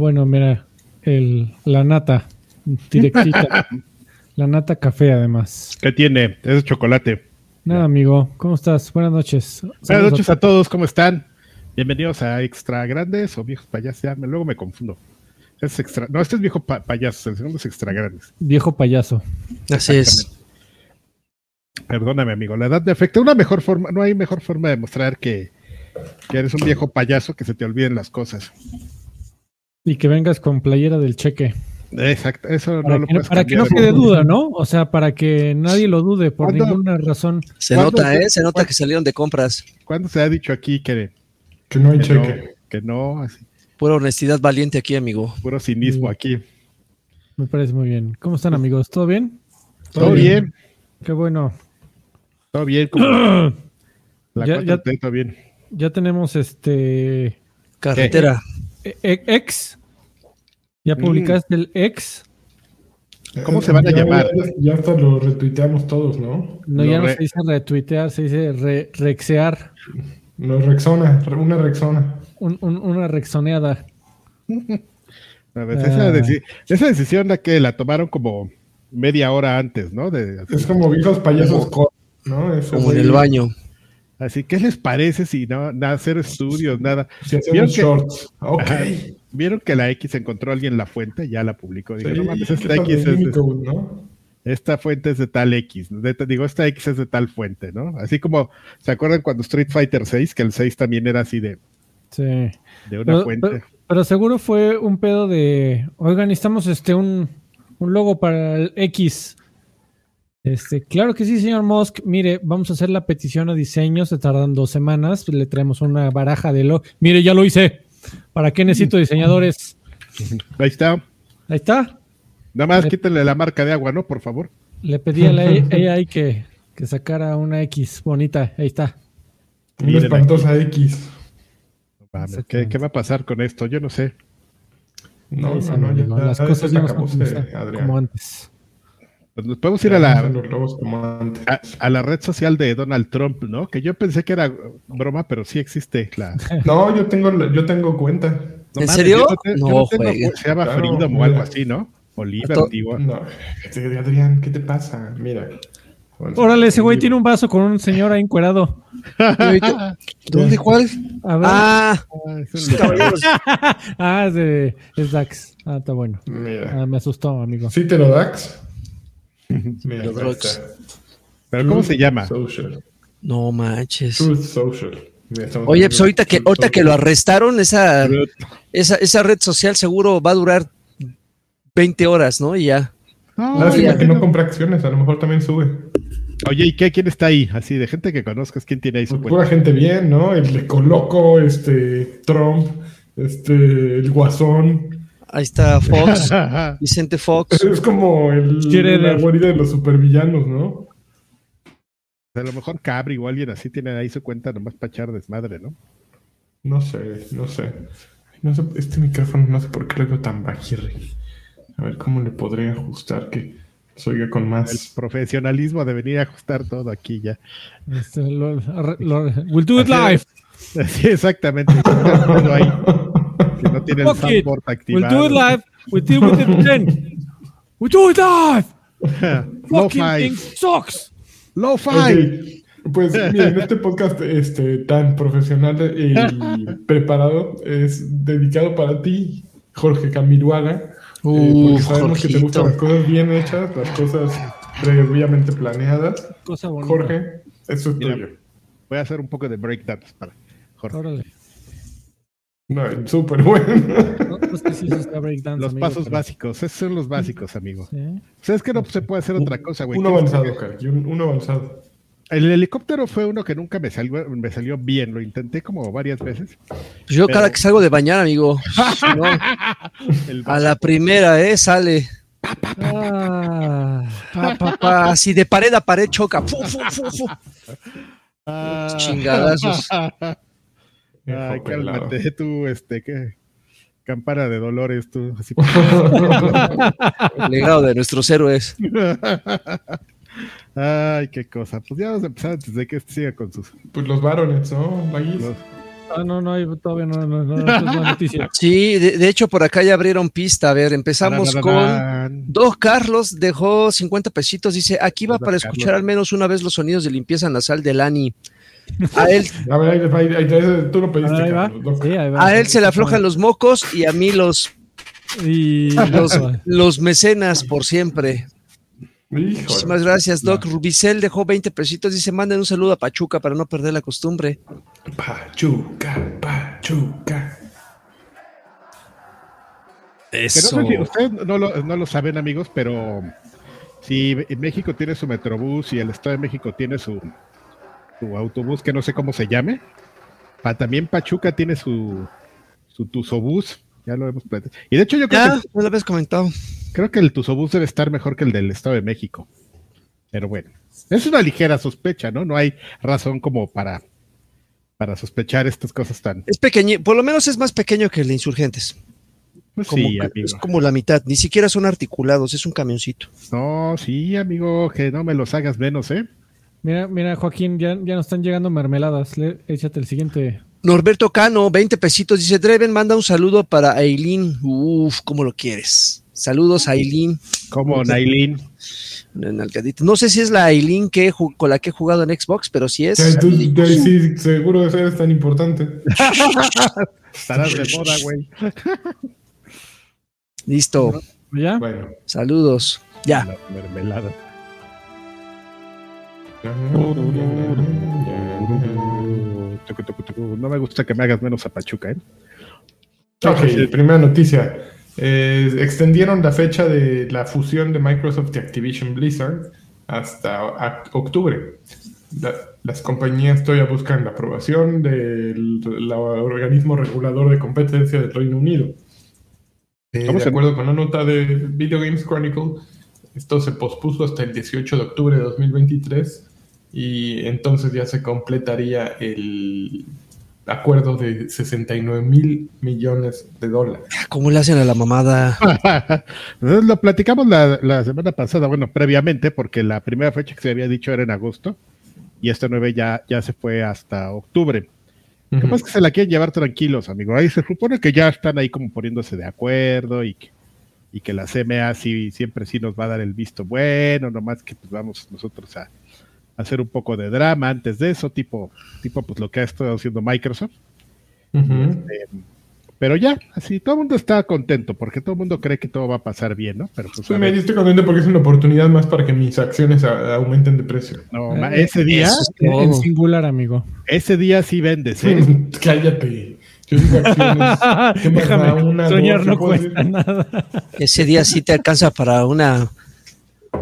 No, bueno, mira, el, la nata, directita. la nata café, además. ¿Qué tiene? Es chocolate. Nada, amigo. ¿Cómo estás? Buenas noches. Buenas noches a todos, ¿cómo están? Bienvenidos a Extra Grandes o Viejos Payasos. Ya, luego me confundo. Es extra. No, este es Viejo pa- Payasos, el segundo es Extra Grandes. Viejo payaso. Así es. Perdóname, amigo. La edad me afecta. Una mejor forma, no hay mejor forma de mostrar que, que eres un viejo payaso que se te olviden las cosas. Y que vengas con playera del cheque. Exacto, eso Para, no lo que, puedes para que no quede duda, ¿no? O sea, para que nadie lo dude por ¿Cuándo? ninguna razón. Se ¿Cuándo nota, ¿eh? Se nota que salieron de compras. ¿Cuándo se ha dicho aquí que, Que no hay que no, cheque. que no, así, Pura honestidad valiente aquí, amigo. puro cinismo Sí. aquí? Me parece muy bien. ¿Cómo están, amigos? ¿Todo bien? Todo bien, Qué bueno. todo bien. Como la Ya- 4T, ya- todo bien. Ya tenemos este Carretera. e- e- ex. Ya Mm. publicaste el ex. ¿Cómo se van a Ya- llamar? Ya, hasta lo retuiteamos todos, ¿no? No, Lo ya no re- se dice retuitear, se dice re- rexear. No, Rexona, re- una Rexona. Un- un- una rexoneada. A ver, Ah. esa, deci- esa decisión la que la tomaron como media hora antes, ¿no? De, Es como viejos payasos, ¿no? Eso Como en el baño. Así, ¿qué les parece si no nada, hacer estudios, nada? Si ¿Vieron que- shorts. Ok. Ajá. Vieron que la X encontró a alguien la fuente, ya la publicó. Dije, Sí, no mames, ¿qué esta X es de- Unicode, ¿no? esta fuente es de tal X. de- digo, esta X es de tal fuente, ¿no? Así como, ¿se acuerdan cuando Street Fighter 6, que el 6 también era así de, Sí. de una Pero, fuente? pero- pero seguro fue un pedo de, oigan, necesitamos este un, un logo para el X. Este, claro que sí, señor Musk. Mire, vamos a hacer la petición a diseño, se tardan dos semanas, le traemos una baraja de lo. Mire, ya lo hice. ¿Para qué necesito diseñadores? Ahí está. Ahí está. Nada más Le- quítenle la marca de agua, ¿no? Por favor. Le pedí a la AI que, que sacara una X bonita. Ahí está. Una espantosa X. Mames, ¿qué, qué va a pasar con esto? Yo no sé. No, no, no, ya, amigo, las ya cosas ya no como antes. Pues nos podemos ir a no la, a, a la red social de Donald Trump, ¿no? Que yo pensé que era broma, pero sí existe la. No, yo tengo, la- yo tengo cuenta. No ¿En serio? yo te- yo No, tengo- se llama Claro, Freedom o algo así, ¿no? Oliver, To- digo. No, sí, Adrián, ¿qué te pasa? Mira. Órale, ese güey tiene un vaso con un señor ahí encuerado. ¿Dónde? ¿Cuál? A ver. Ah, Ah, es un- caballeros. Ah, es de es Dax. Ah, está bueno. Mira. Ah, me asustó, amigo. ¿Sí te lo dax? Mira. ¿Pero cómo se llama? Social. No manches. Truth Social. Oye, pues ahorita que, ahorita que lo arrestaron, esa, esa, esa red social seguro va a durar 20 horas, ¿no? Y ya. No, Lástima ya. que no compra acciones, a lo mejor también sube. Oye, ¿y qué? ¿Quién está ahí? Así, de gente que conozcas, ¿quién tiene ahí su Pues cuenta? pura gente bien, ¿no? El de Coloco, este, Trump, este, el Guasón. Ahí está Fox, Vicente Fox. Es como el, la guarida de los supervillanos, ¿no? A lo mejor Cabri o alguien así tiene ahí su cuenta nomás para echar desmadre, ¿no? No sé, no sé. No sé, este micrófono no sé por qué lo veo tan bajirri. A ver cómo le podré ajustar que se oiga con El más. profesionalismo de venir a ajustar todo aquí ya. Este, lo- lo- we'll do it live. Sí, exactamente. Ahí, que no tiene el Fuck it. soundboard We'll activado. do it live. We'll deal with it then. We'll do it live. Fucking thing sucks. Lo-fi. Ok, Pues miren, este podcast este, tan profesional y preparado es dedicado para ti, Jorge Camiruaga. eh, Uh, porque sabemos que te gustan Jorgito. las cosas bien hechas, las cosas previamente planeadas. Cosa. Jorge, eso es Mira. tuyo. Voy a hacer un poco de breakdance para Jorge. Órale. No, súper bueno. No, pues que Los amigo, pasos pero- básicos, esos son los básicos, amigo. Sí. ¿Sabes que no se puede hacer otra cosa, güey? Un ¿Quieres que- avanzado, Jorge, un, un avanzado. El helicóptero fue uno que nunca me salió, me salió bien, lo intenté como varias veces. Yo Pero- cada que salgo de bañar, amigo. no, a la primera, ¿eh? Sale. Pa, pa, pa, así de pared a pared choca. Fu, fu, fu, fu. Ah. Chingadazos. Ay, cálmate, tú, este, ¿qué? Campana de dolores, tú. Así. Legado de nuestros héroes. Ay, qué cosa. Pues ya vamos a empezar antes de que este siga con sus. Pues los varones, ¿no? Los- Ah, no, no, todavía no, no, no, no, es noticia. Sí, de, de hecho por acá ya abrieron pista. A ver, empezamos con. Dos Carlos dejó 50 pesitos. Dice, aquí va para Carlos. escuchar al menos una vez los sonidos de limpieza nasal de Lani. A él, A ver, ahí, ahí- ahí- ahí- tú lo pediste, Ahí va. Carlos. Doc. Sí, ahí va. a él se le aflojan los mocos y a mí los, Y los, los mecenas por siempre. Híjole. Muchísimas gracias, Doc. Rubicel dejó 20ente pesitos. Dice, manden un saludo a Pachuca para no perder la costumbre. Pachuca, Pachuca. Que no sé si ustedes no lo, no lo saben, amigos, pero si México tiene su metrobús y el Estado de México tiene su, su autobús, que no sé cómo se llame, pa- también Pachuca tiene su, su Tuzobús. Ya lo hemos platicado. Y de hecho, yo creo, Ya, que, no lo habías comentado. creo que el Tuzobús debe estar mejor que el del Estado de México. Pero bueno, es una ligera sospecha, ¿no? No hay razón como para, para sospechar estas cosas tan. Es pequeño, por lo menos es más pequeño que el de Insurgentes. Pues Como sí, amigo. es como la mitad, ni siquiera son articulados, es un camioncito. No, sí, amigo, que no me los hagas menos, ¿eh? Mira, mira, Joaquín, ya, ya nos están llegando mermeladas. Le- échate el siguiente. Norberto Cano, 20 pesitos, dice, Dreven, manda un saludo para Aileen. Uf, ¿cómo lo quieres? Saludos a Aileen. Una nalgadita. No sé si es la Aileen que con la que he jugado en Xbox, pero si es. Sí, tú- sí, seguro de ser tan importante. Estarás de moda, güey. Listo. ¿Ya? Bueno. Saludos. Ya. La mermelada. No me gusta que me hagas menos a Pachuca, ¿eh? Ok, primera noticia. Eh, extendieron la fecha de la fusión de Microsoft y Activision Blizzard hasta octubre. La- las compañías todavía buscan la aprobación del la organismo regulador de competencia del Reino Unido. Eh, ¿Cómo de acuerdo con la nota de Video Games Chronicle, esto se pospuso hasta el 18 de octubre de 2023 y entonces ya se completaría el acuerdo de 69 mil millones de dólares. ¿Cómo le hacen a la mamada? Lo platicamos la, la semana pasada, bueno, previamente, porque la primera fecha que se había dicho era en agosto y esta nueve ya, ya se fue hasta octubre. Lo que pasa es que se la quieren llevar tranquilos, amigo. Ahí se supone que ya están ahí como poniéndose de acuerdo y que, y que la CMA sí, siempre sí nos va a dar el visto bueno, nomás que pues vamos nosotros a, a hacer un poco de drama antes de eso, tipo, tipo pues lo que ha estado haciendo Microsoft. Eh, pero ya, así todo el mundo está contento porque todo el mundo cree que todo va a pasar bien, ¿no? Pero pues, Sí, me estoy contento porque es una oportunidad más para que mis acciones a- aumenten de precio. no, ese día, es En, singular, amigo. ese día sí vendes, ¿eh? Cállate. Yo digo acciones. ¿Qué más da? Déjame, Una, soñar dos, no ¿qué puedo cuesta decir? nada. Ese día sí te alcanza para una,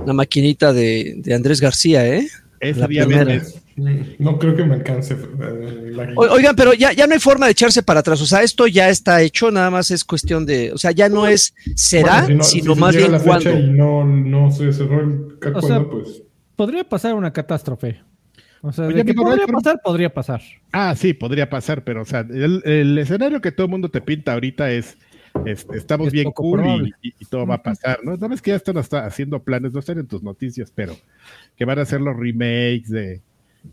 una maquinita de, de Andrés García, ¿eh? Ese La día primera. vendes. Mm, No creo que me alcance. eh, la- O- Oigan, pero ya, ya no hay forma de echarse para atrás. O sea, esto ya está hecho, nada más es cuestión de. O sea, ya no es será, Bueno, si no- sino si se más llega bien. Y no, no se cerró el sea, pues. Podría pasar una catástrofe. O sea, Oye, de que podría pasar, podría pasar. Ah, sí, podría pasar, pero o sea, el, el escenario que todo el mundo te pinta ahorita es, es- estamos Es bien cool y, probable. y- y todo va a pasar, ¿no? Sabes que ya están hasta haciendo planes, no están en tus noticias, pero que van a hacer los remakes de,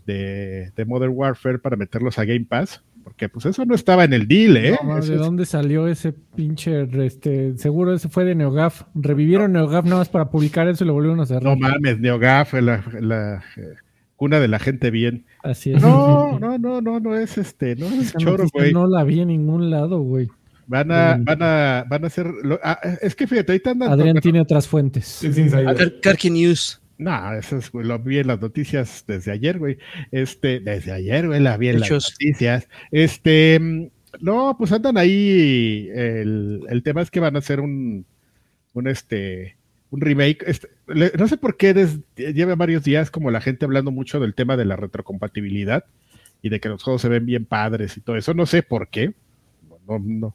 de, de Modern Warfare para meterlos a Game Pass, porque pues eso no estaba en el deal, ¿eh? No, ¿De es- dónde salió ese pinche? Este, seguro ese fue de NeoGaf. Revivieron NeoGaf nada más para publicar eso y lo volvieron a cerrar. no mames, NeoGaf, la, la, eh, cuna de la gente bien. Así es. No, no, no, no, no es este, no es Esa choro, güey. No la vi en ningún lado, güey. Van a, van a, van a hacer, lo- ah, es que fíjate, ahorita andan Adrián tiene otras fuentes. Es insider. Car- Karki News. No, eso es, güey, lo vi en las noticias desde ayer, güey. Este, desde ayer, güey, la vi en las noticias. Este, mm, no, pues andan ahí. El, el tema es que van a hacer un, un este, un remake. Este, le- no sé por qué des- lleva varios días como la gente hablando mucho del tema de la retrocompatibilidad y de que los juegos se ven bien padres y todo eso. No sé por qué. No, no,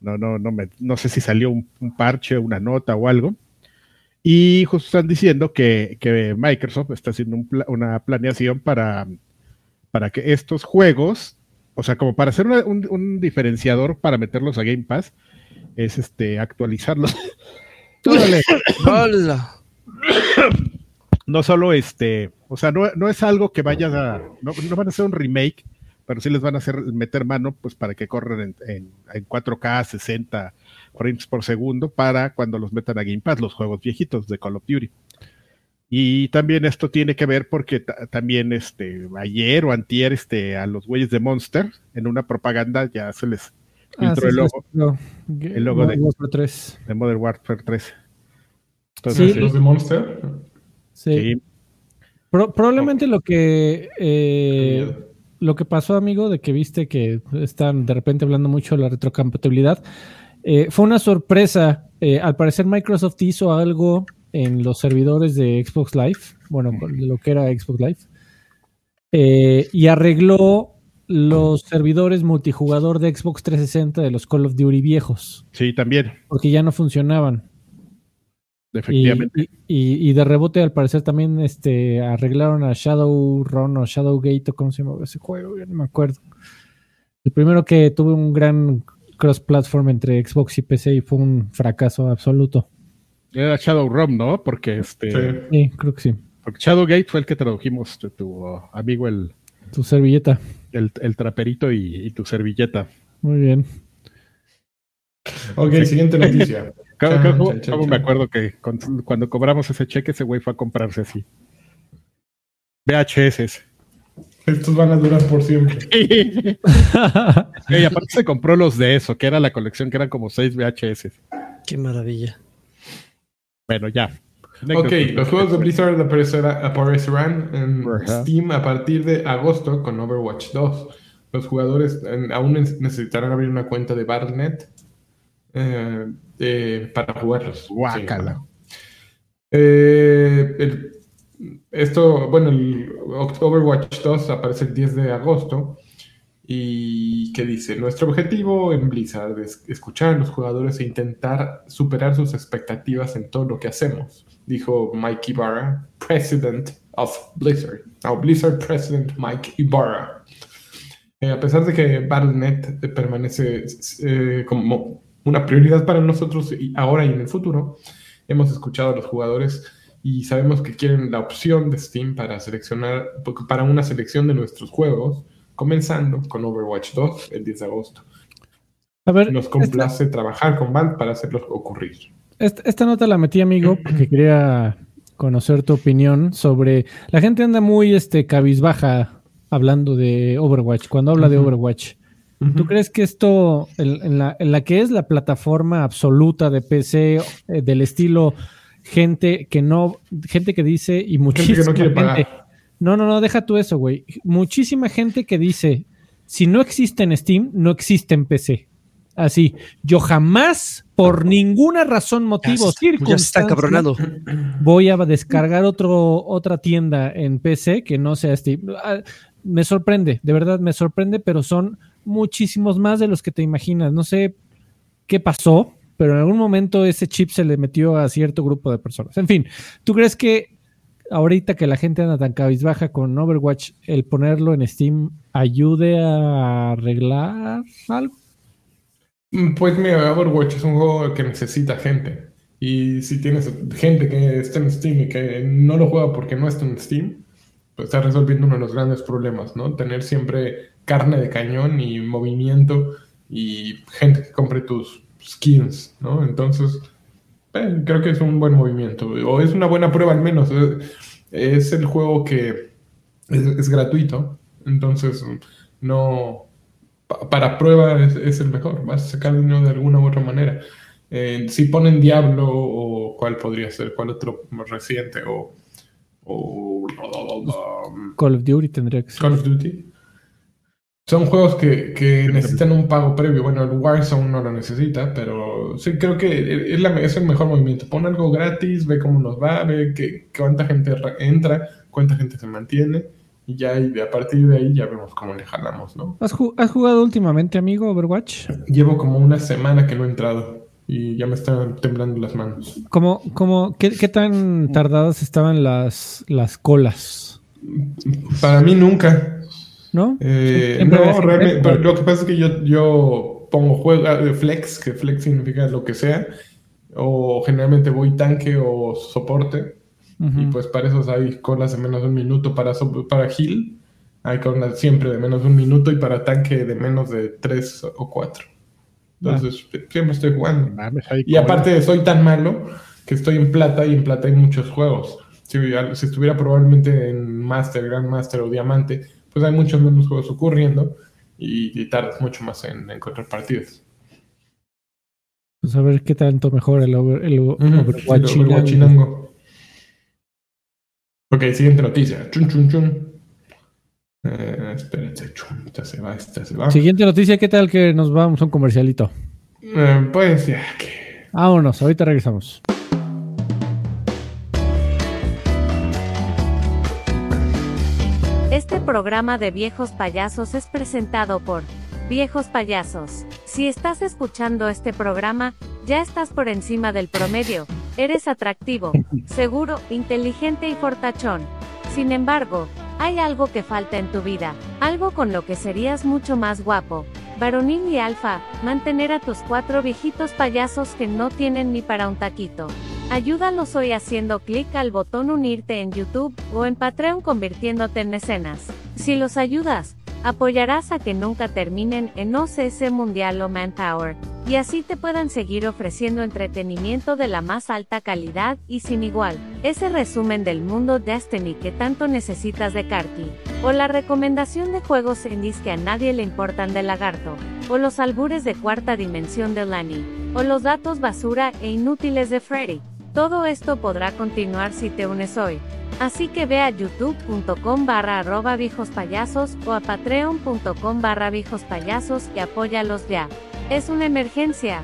no, no, no, me- no sé si salió un, un parche, una nota o algo. Y justo están diciendo que, que Microsoft está haciendo un pla- una planeación para, para que estos juegos, o sea, como para hacer una- un, un diferenciador para meterlos a Game Pass, es este actualizarlos. No solo este, o sea, no, no es algo que vayas a, no, no van a hacer un remake pero sí les van a hacer meter mano pues para que corran en, en, 4K 60 frames por segundo para cuando los metan a Game Pass, los juegos viejitos de Call of Duty. Y también esto tiene que ver porque también este ayer o antier este a los güeyes de Monster en una propaganda ya se les ah, filtró el logo, el logo de, Warfare 3. de Modern Warfare 3. Entonces, los de Monster. Sí. probablemente lo que eh, lo que pasó, amigo, de que viste que están de repente hablando mucho de la retrocompatibilidad, eh, fue una sorpresa. Eh, al parecer Microsoft hizo algo en los servidores de Xbox Live, bueno, de lo que era Xbox Live, eh, y arregló los servidores multijugador de Xbox 360 de los Call of Duty viejos. Sí, también. Porque ya no funcionaban. Efectivamente. Y, de rebote, al parecer, también este, arreglaron a Shadowrun o Shadowgate, o cómo se llama ese juego, ya no me acuerdo. El primero que tuvo un gran cross-platform entre Xbox y PC y fue un fracaso absoluto. Era Shadowrun, ¿no? Porque este. Sí. creo que sí. Porque Shadowgate fue el que tradujimos tu, tu amigo el. Tu servilleta. El, traperito y, tu servilleta. Muy bien. Ok, siguiente noticia. ¿Cómo, me acuerdo que cuando cobramos ese cheque, ese güey fue a comprarse así? VHS. Estos van a durar por siempre. y aparte se compró los de eso, que era la colección, que eran como seis VHS. Qué maravilla. Bueno, ya. Ok, los juegos de Blizzard aparecerán en Steam a partir de agosto con Overwatch 2. Los jugadores aún necesitarán abrir una cuenta de Battle.net eh, para jugarlos. Guácala. Eh, esto, bueno, el Overwatch 2 aparece el 10 de agosto. ¿Y qué dice? Nuestro objetivo en Blizzard es escuchar a los jugadores e intentar superar sus expectativas en todo lo que hacemos, dijo Mike Ibarra, President of Blizzard. No, Blizzard President Mike Ibarra. Eh, a pesar de que Battle.net permanece eh, como una prioridad para nosotros ahora y en el futuro, hemos escuchado a los jugadores y sabemos que quieren la opción de Steam para seleccionar, para una selección de nuestros juegos comenzando con Overwatch 2 el 10 de agosto. A ver, Nos complace trabajar con Valve para hacerlos ocurrir. Esta, nota la metí, amigo, porque quería conocer tu opinión sobre. La gente anda muy este, cabizbaja hablando de Overwatch, cuando habla de Overwatch. ¿Tú crees que esto, en, la, en, la, que es la plataforma absoluta de PC, eh, del estilo gente que no, gente que dice y muchísima gente, que no quiere pagar no, no, no, deja tú eso, güey. Muchísima gente que dice, si no existe en Steam, no existe en PC. Así, yo jamás, por ninguna razón, motivo, circunstancia, voy a descargar otro, otra tienda en PC que no sea Steam. Ah, me sorprende, de verdad me sorprende, pero son muchísimos más de los que te imaginas. No sé qué pasó, pero en algún momento ese chip se le metió a cierto grupo de personas. En fin, ¿tú crees que ahorita que la gente anda tan cabizbaja con Overwatch, el ponerlo en Steam ayude a arreglar algo? Mm, pues mira, Overwatch es un juego que necesita gente. Y si tienes gente que está en Steam y que no lo juega porque no está en Steam, pues está resolviendo uno de los grandes problemas, ¿no? Tener siempre carne de cañón y movimiento y gente que compre tus skins, ¿no? Entonces, eh, creo que es un buen movimiento, o es una buena prueba al menos. Es, el juego que es, gratuito, entonces no... Para prueba es, el mejor, vas a sacar dinero de alguna u otra manera. Eh, si ponen Diablo o cuál podría ser, cuál otro más reciente o, o Call of Duty tendría que ser. Call of Duty. Son juegos que, necesitan un pago previo. Bueno, el Warzone no lo necesita, pero sí creo que es, la, es el mejor movimiento. Pon algo gratis, ve cómo nos va, ve que, cuánta gente entra, cuánta gente se mantiene. Y ya y a partir de ahí ya vemos cómo le jalamos, ¿no? ¿Has, jugado últimamente, amigo, Overwatch? Llevo como una semana que no he entrado y ya me están temblando las manos. ¿Cómo, cómo, qué, qué tan tardadas estaban las, las colas? Para mí nunca. ¿No? Eh, no, realmente, lo que pasa es que yo, yo pongo juego, eh, flex, que flex significa lo que sea, o generalmente voy tanque o soporte, y pues para eso hay colas de menos de un minuto para, para heal, Hay con siempre de menos de un minuto y para tanque de menos de tres o cuatro. Entonces, siempre estoy jugando. y aparte, soy tan malo que estoy en plata y en plata hay muchos juegos. Si, si estuviera probablemente en Master, Grand Master o Diamante, pues hay muchos menos juegos ocurriendo y, tardas mucho más en, encontrar partidas. Pues a ver qué tanto mejor el, over, el, Ok, siguiente noticia. Chun, chun, chun. Eh, espérense, chun, esta se va, esta se va. Siguiente noticia, ¿qué tal que nos vamos a un comercialito? Eh, pues ya que. Vámonos, ahorita regresamos. Este programa de viejos payasos es presentado por Viejos Payasos. Si estás escuchando este programa, ya estás por encima del promedio. Eres atractivo, seguro, inteligente y fortachón. Sin embargo, hay algo que falta en tu vida, algo con lo que serías mucho más guapo. Varonil y alfa, mantener a tus cuatro viejitos payasos que no tienen ni para un taquito. Ayúdalos hoy haciendo clic al botón unirte en YouTube o en Patreon convirtiéndote en mecenas. Si los ayudas, apoyarás a que nunca terminen en OCS Mundial o Manpower, y así te puedan seguir ofreciendo entretenimiento de la más alta calidad y sin igual. Ese resumen del mundo Destiny que tanto necesitas de Karki, o la recomendación de juegos indies que a nadie le importan de Lagarto, o los albures de cuarta dimensión de Lani, o los datos basura e inútiles de Freddy. Todo esto podrá continuar si te unes hoy. Así que ve a youtube.com barra arroba viejos payasos o a patreon.com barra viejos payasos y apóyalos ya. Es una emergencia.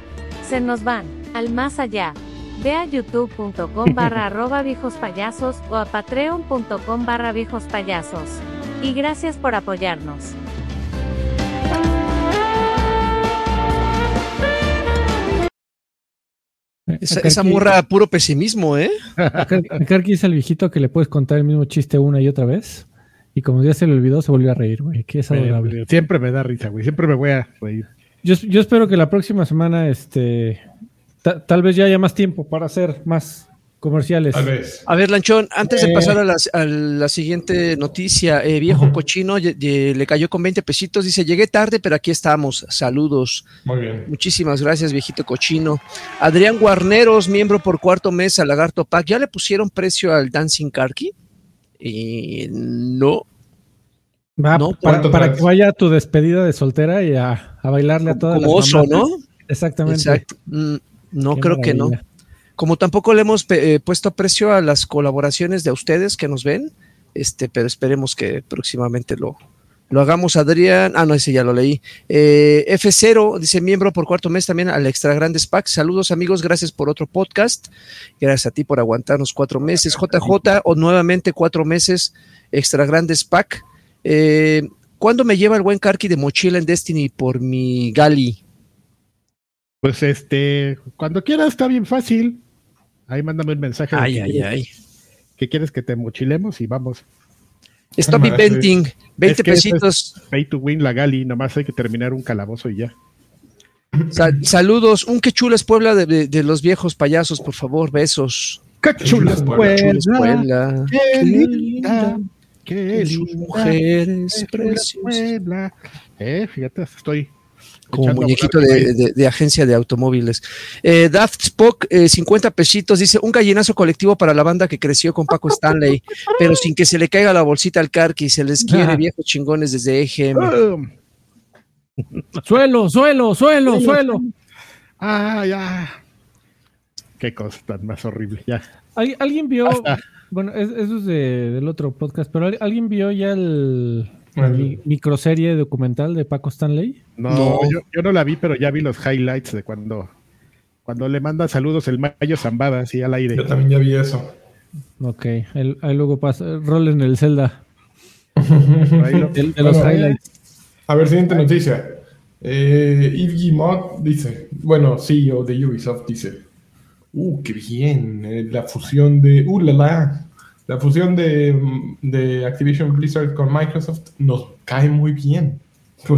Se nos van. Al más allá. Ve a youtube.com barra arroba viejos payasos o a patreon.com barra viejos payasos. Y gracias por apoyarnos. Esa, morra puro pesimismo, ¿eh? Karki es el viejito que le puedes contar el mismo chiste una y otra vez. Y como ya se le olvidó, se volvió a reír, güey. Que es adorable. Siempre me da risa, güey. Siempre me voy a reír. Yo, yo espero que la próxima semana, este, tal vez ya haya más tiempo para hacer más comerciales. A ver, Lanchón, antes de eh. pasar a la, siguiente noticia, eh, viejo cochino le cayó con 20 pesitos, dice, llegué tarde, pero aquí estamos, saludos. Muy bien. Muchísimas gracias, viejito cochino. Adrián Guarneros, miembro por cuarto mes a Lagarto Pack, ¿ya le pusieron precio al Dancing Karki? Y no. no, para, que vaya a tu despedida de soltera y a, bailarle a todas como oso, ¿no? Exactamente. Mm, no, creo que no. Como tampoco le hemos eh, puesto precio a las colaboraciones de ustedes que nos ven, este, pero esperemos que próximamente lo, lo hagamos. Adrián, ah, no, ese ya lo leí. Eh, F0 dice miembro por cuarto mes también al Extra Grandes Pack. Saludos amigos, gracias por otro podcast. Gracias a ti por aguantarnos cuatro meses. JJ, o nuevamente cuatro meses, Extra Grandes Pack. Eh, ¿Cuándo me lleva el buen Karki de mochila en Destiny por mi Gali? Pues este, cuando quieras, está bien fácil. Ahí mándame un mensaje. Ay, ay, ay. ¿Qué quieres que te mochilemos? Y vamos. Stop inventing. 20 pesitos. Pay to win la Gali. Nomás hay que terminar un calabozo y ya. saludos. Un que chulas Puebla de, los viejos payasos, por favor. Besos. Qué chulas Puebla. Qué linda. Qué linda. mujeres Puebla. Eh, fíjate, estoy como muñequito de, agencia de automóviles. Eh, Daft Spock, 50 eh, pesitos, dice, un gallinazo colectivo para la banda que creció con Paco Stanley, pero sin que se le caiga la bolsita al carqui, se les quiere viejos chingones desde EGM. suelo, suelo, suelo, suelo. Ah, ya. Qué cosa tan más horrible, ya. ¿Alguien vio, bueno, eso es del otro podcast, pero ¿alguien vio ya el microserie documental de Paco Stanley? No, Yo, no la vi, pero ya vi los highlights de cuando, cuando le manda saludos el Mayo Zambada, así al aire. Yo también ya vi eso. Ok, ahí luego pasa, rol en el Zelda. de, los highlights. A ver, siguiente noticia. Eh, Yves Guillemot dice, bueno, CEO de Ubisoft dice, uh, qué bien, eh, la fusión de, uh, la, la, la fusión de, Activision Blizzard con Microsoft nos cae muy bien.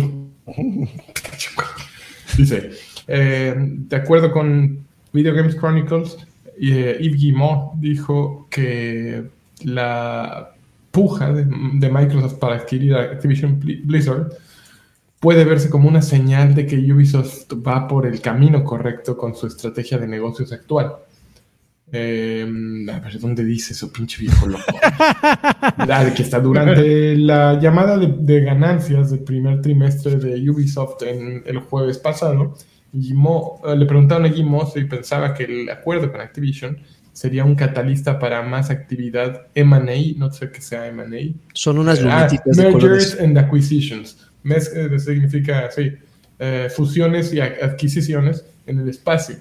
Dice, eh, de acuerdo con Video Games Chronicles, eh, Yves Guillemot dijo que la puja de, Microsoft para adquirir Activision Blizzard puede verse como una señal de que Ubisoft va por el camino correcto con su estrategia de negocios actual. Eh, a ver, ¿dónde dice eso, pinche viejo loco? Ah, que está durante la llamada de, ganancias del primer trimestre de Ubisoft en el jueves pasado, eh, le preguntaron a Guimo si pensaba que el acuerdo con Activision sería un catalista para más actividad M&A, no sé qué sea M&A. Son unas eh, ah, Mergers and Acquisitions. significa, sí, fusiones y adquisiciones en el espacio.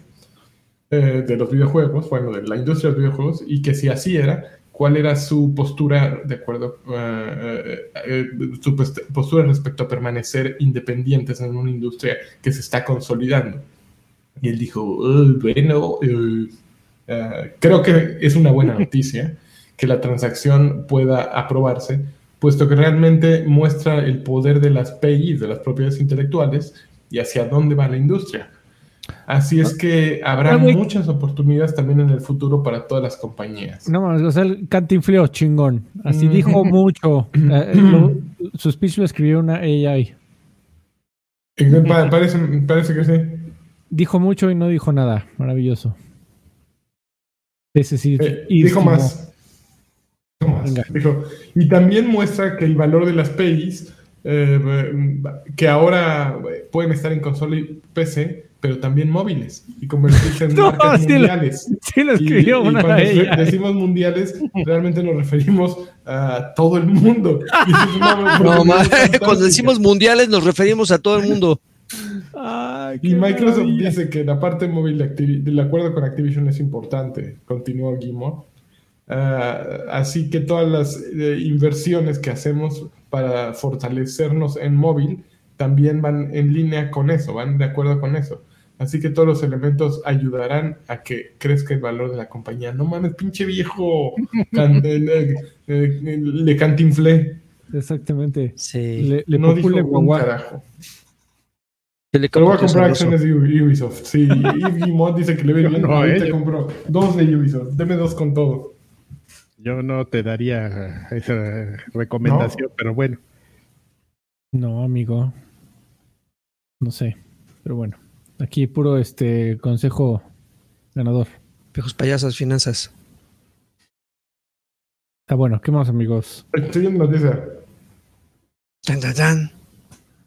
Eh, de los videojuegos, bueno, de la industria de los videojuegos, y que si así era, cuál era su postura, de acuerdo, eh, eh, su postura respecto a permanecer independientes en una industria que se está consolidando. Y él dijo, bueno, creo que es una buena noticia que la transacción pueda aprobarse, puesto que realmente muestra el poder de las PI, de las propiedades intelectuales, y hacia dónde va la industria Así es que habrá muchas oportunidades también en el futuro para todas las compañías. No, o sea, el cantinfleo chingón. Así dijo mucho. Eh, eh, su speech lo escribió una AI. Eh, parece, parece que sí. Dijo mucho y no dijo nada. Maravilloso. Ese sí. dijo más. Dijo, y también muestra que el valor de las PIs, que ahora pueden estar en consola y PC, pero también móviles y convertirse en marcas mundiales. sí lo escribió una cuando decimos mundiales, realmente nos referimos a todo el mundo. no, cuando decimos mundiales nos referimos a todo el mundo. y Microsoft dice que la parte móvil del acuerdo con Activision es importante, continuó Guimot. Ah, así que todas las eh, inversiones que hacemos para fortalecernos en móvil también van en línea con eso, van de acuerdo con eso. Así que todos los elementos ayudarán a que crezca el valor de la compañía. No mames, pinche viejo. le cantinflé. Exactamente. Sí. Le, no dijo un carajo. Pero voy a comprar acciones de Ubisoft. Sí, y Mod dice que le ve bien. No, te compró dos de Ubisoft. Deme dos con todo. Yo no te daría esa recomendación, pero bueno. No, amigo. No sé, pero bueno. Aquí puro este consejo ganador. Pejos payasas, finanzas. Está bueno, ¿qué más, amigos? Estoy viendo noticia. Chan, chan, chan.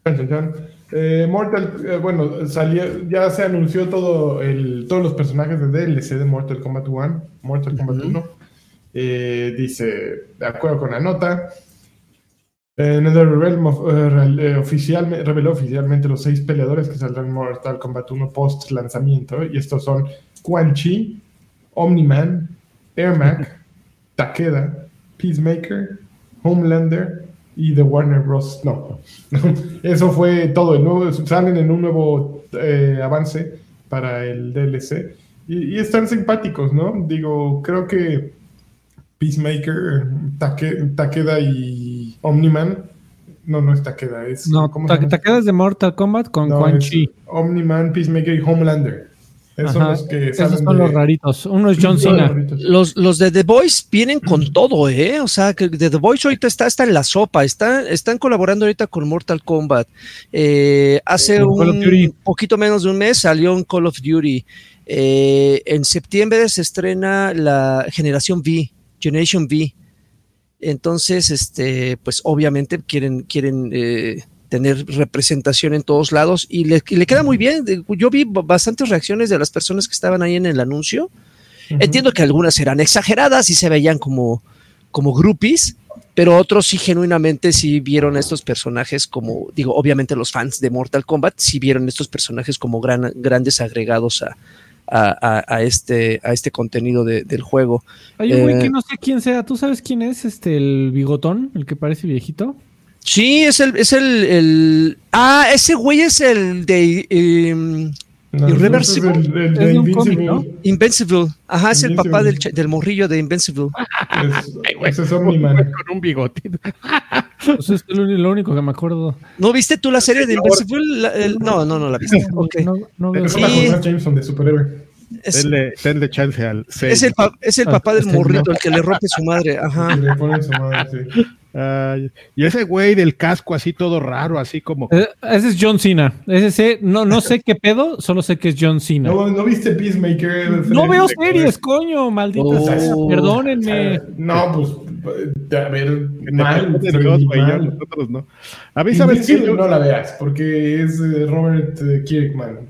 Chan, chan, eh, Mortal, eh, bueno, salió, ya se anunció todo el, todos los personajes de DLC de Mortal Kombat 1, Mortal Kombat 1. Eh, dice, de acuerdo con la nota, eh, NetherRealm eh, oficial, reveló oficialmente los seis peleadores que saldrán en Mortal Kombat 1 post lanzamiento. Y estos son Quan Chi, Omni-Man, Ermac, Takeda, Peacemaker, Homelander y The Warner Bros. No, eso fue todo. Nuevo, salen en un nuevo eh, avance para el DLC. Y, están simpáticos, ¿no? Digo, creo que Peacemaker, Takeda y Omniman. No, no es Takeda, es. No, Takeda es de Mortal Kombat con Quan Chi. Omniman, Peacemaker y Homelander. Esos son los que Esos son los raritos. Uno es John Cena. Los, los de The Voice vienen con todo, ¿eh? O sea, que The Voice ahorita está, está en la sopa. Está, están colaborando ahorita con Mortal Kombat. Eh, hace un poquito menos de un mes salió un Call of Duty. Eh, en septiembre se estrena la Generación V, Generation V. Entonces, este, pues obviamente quieren, quieren eh, tener representación en todos lados y le, queda muy bien. Yo vi bastantes reacciones de las personas que estaban ahí en el anuncio. Entiendo que algunas eran exageradas y se veían como, como groupies, pero otros sí genuinamente sí vieron a estos personajes como, digo, obviamente los fans de Mortal Kombat sí vieron estos personajes como grandes agregados a, a, este, a este contenido del juego. Hay un güey que eh, no sé quién sea. ¿Tú sabes quién es este el bigotón, el que parece viejito? Sí, es el, es el, ah, ese güey es el de em, Irreversible. Invincible. Ajá, es el papá del, del, morrillo de Invincible. ese es Omni-Man. Con un bigotito. Eso es lo único que me acuerdo. ¿No viste tú la serie de Invincible? no, no, no la viste. Okay. No, no veo. Sí. Jameson de superhéroe. Es, Denle, denle chance al es 6. el, pa- es el papá del el morrito, el que le rompe su madre. Ajá. Le ponen su madre, sí. Y ese güey del casco así todo raro, así como... Eh, Ese es John Cena. Ese sé, no, no sé qué pedo, solo sé que es John Cena. ¿No, ¿no viste Peacemaker? No veo series, coño, maldita sea. Oh. Perdónenme. No, pues, a ver, mal, yo- mal. nosotros no. A mí, ¿sabes qué? No la veas, porque es eh, Robert eh, Kirkman.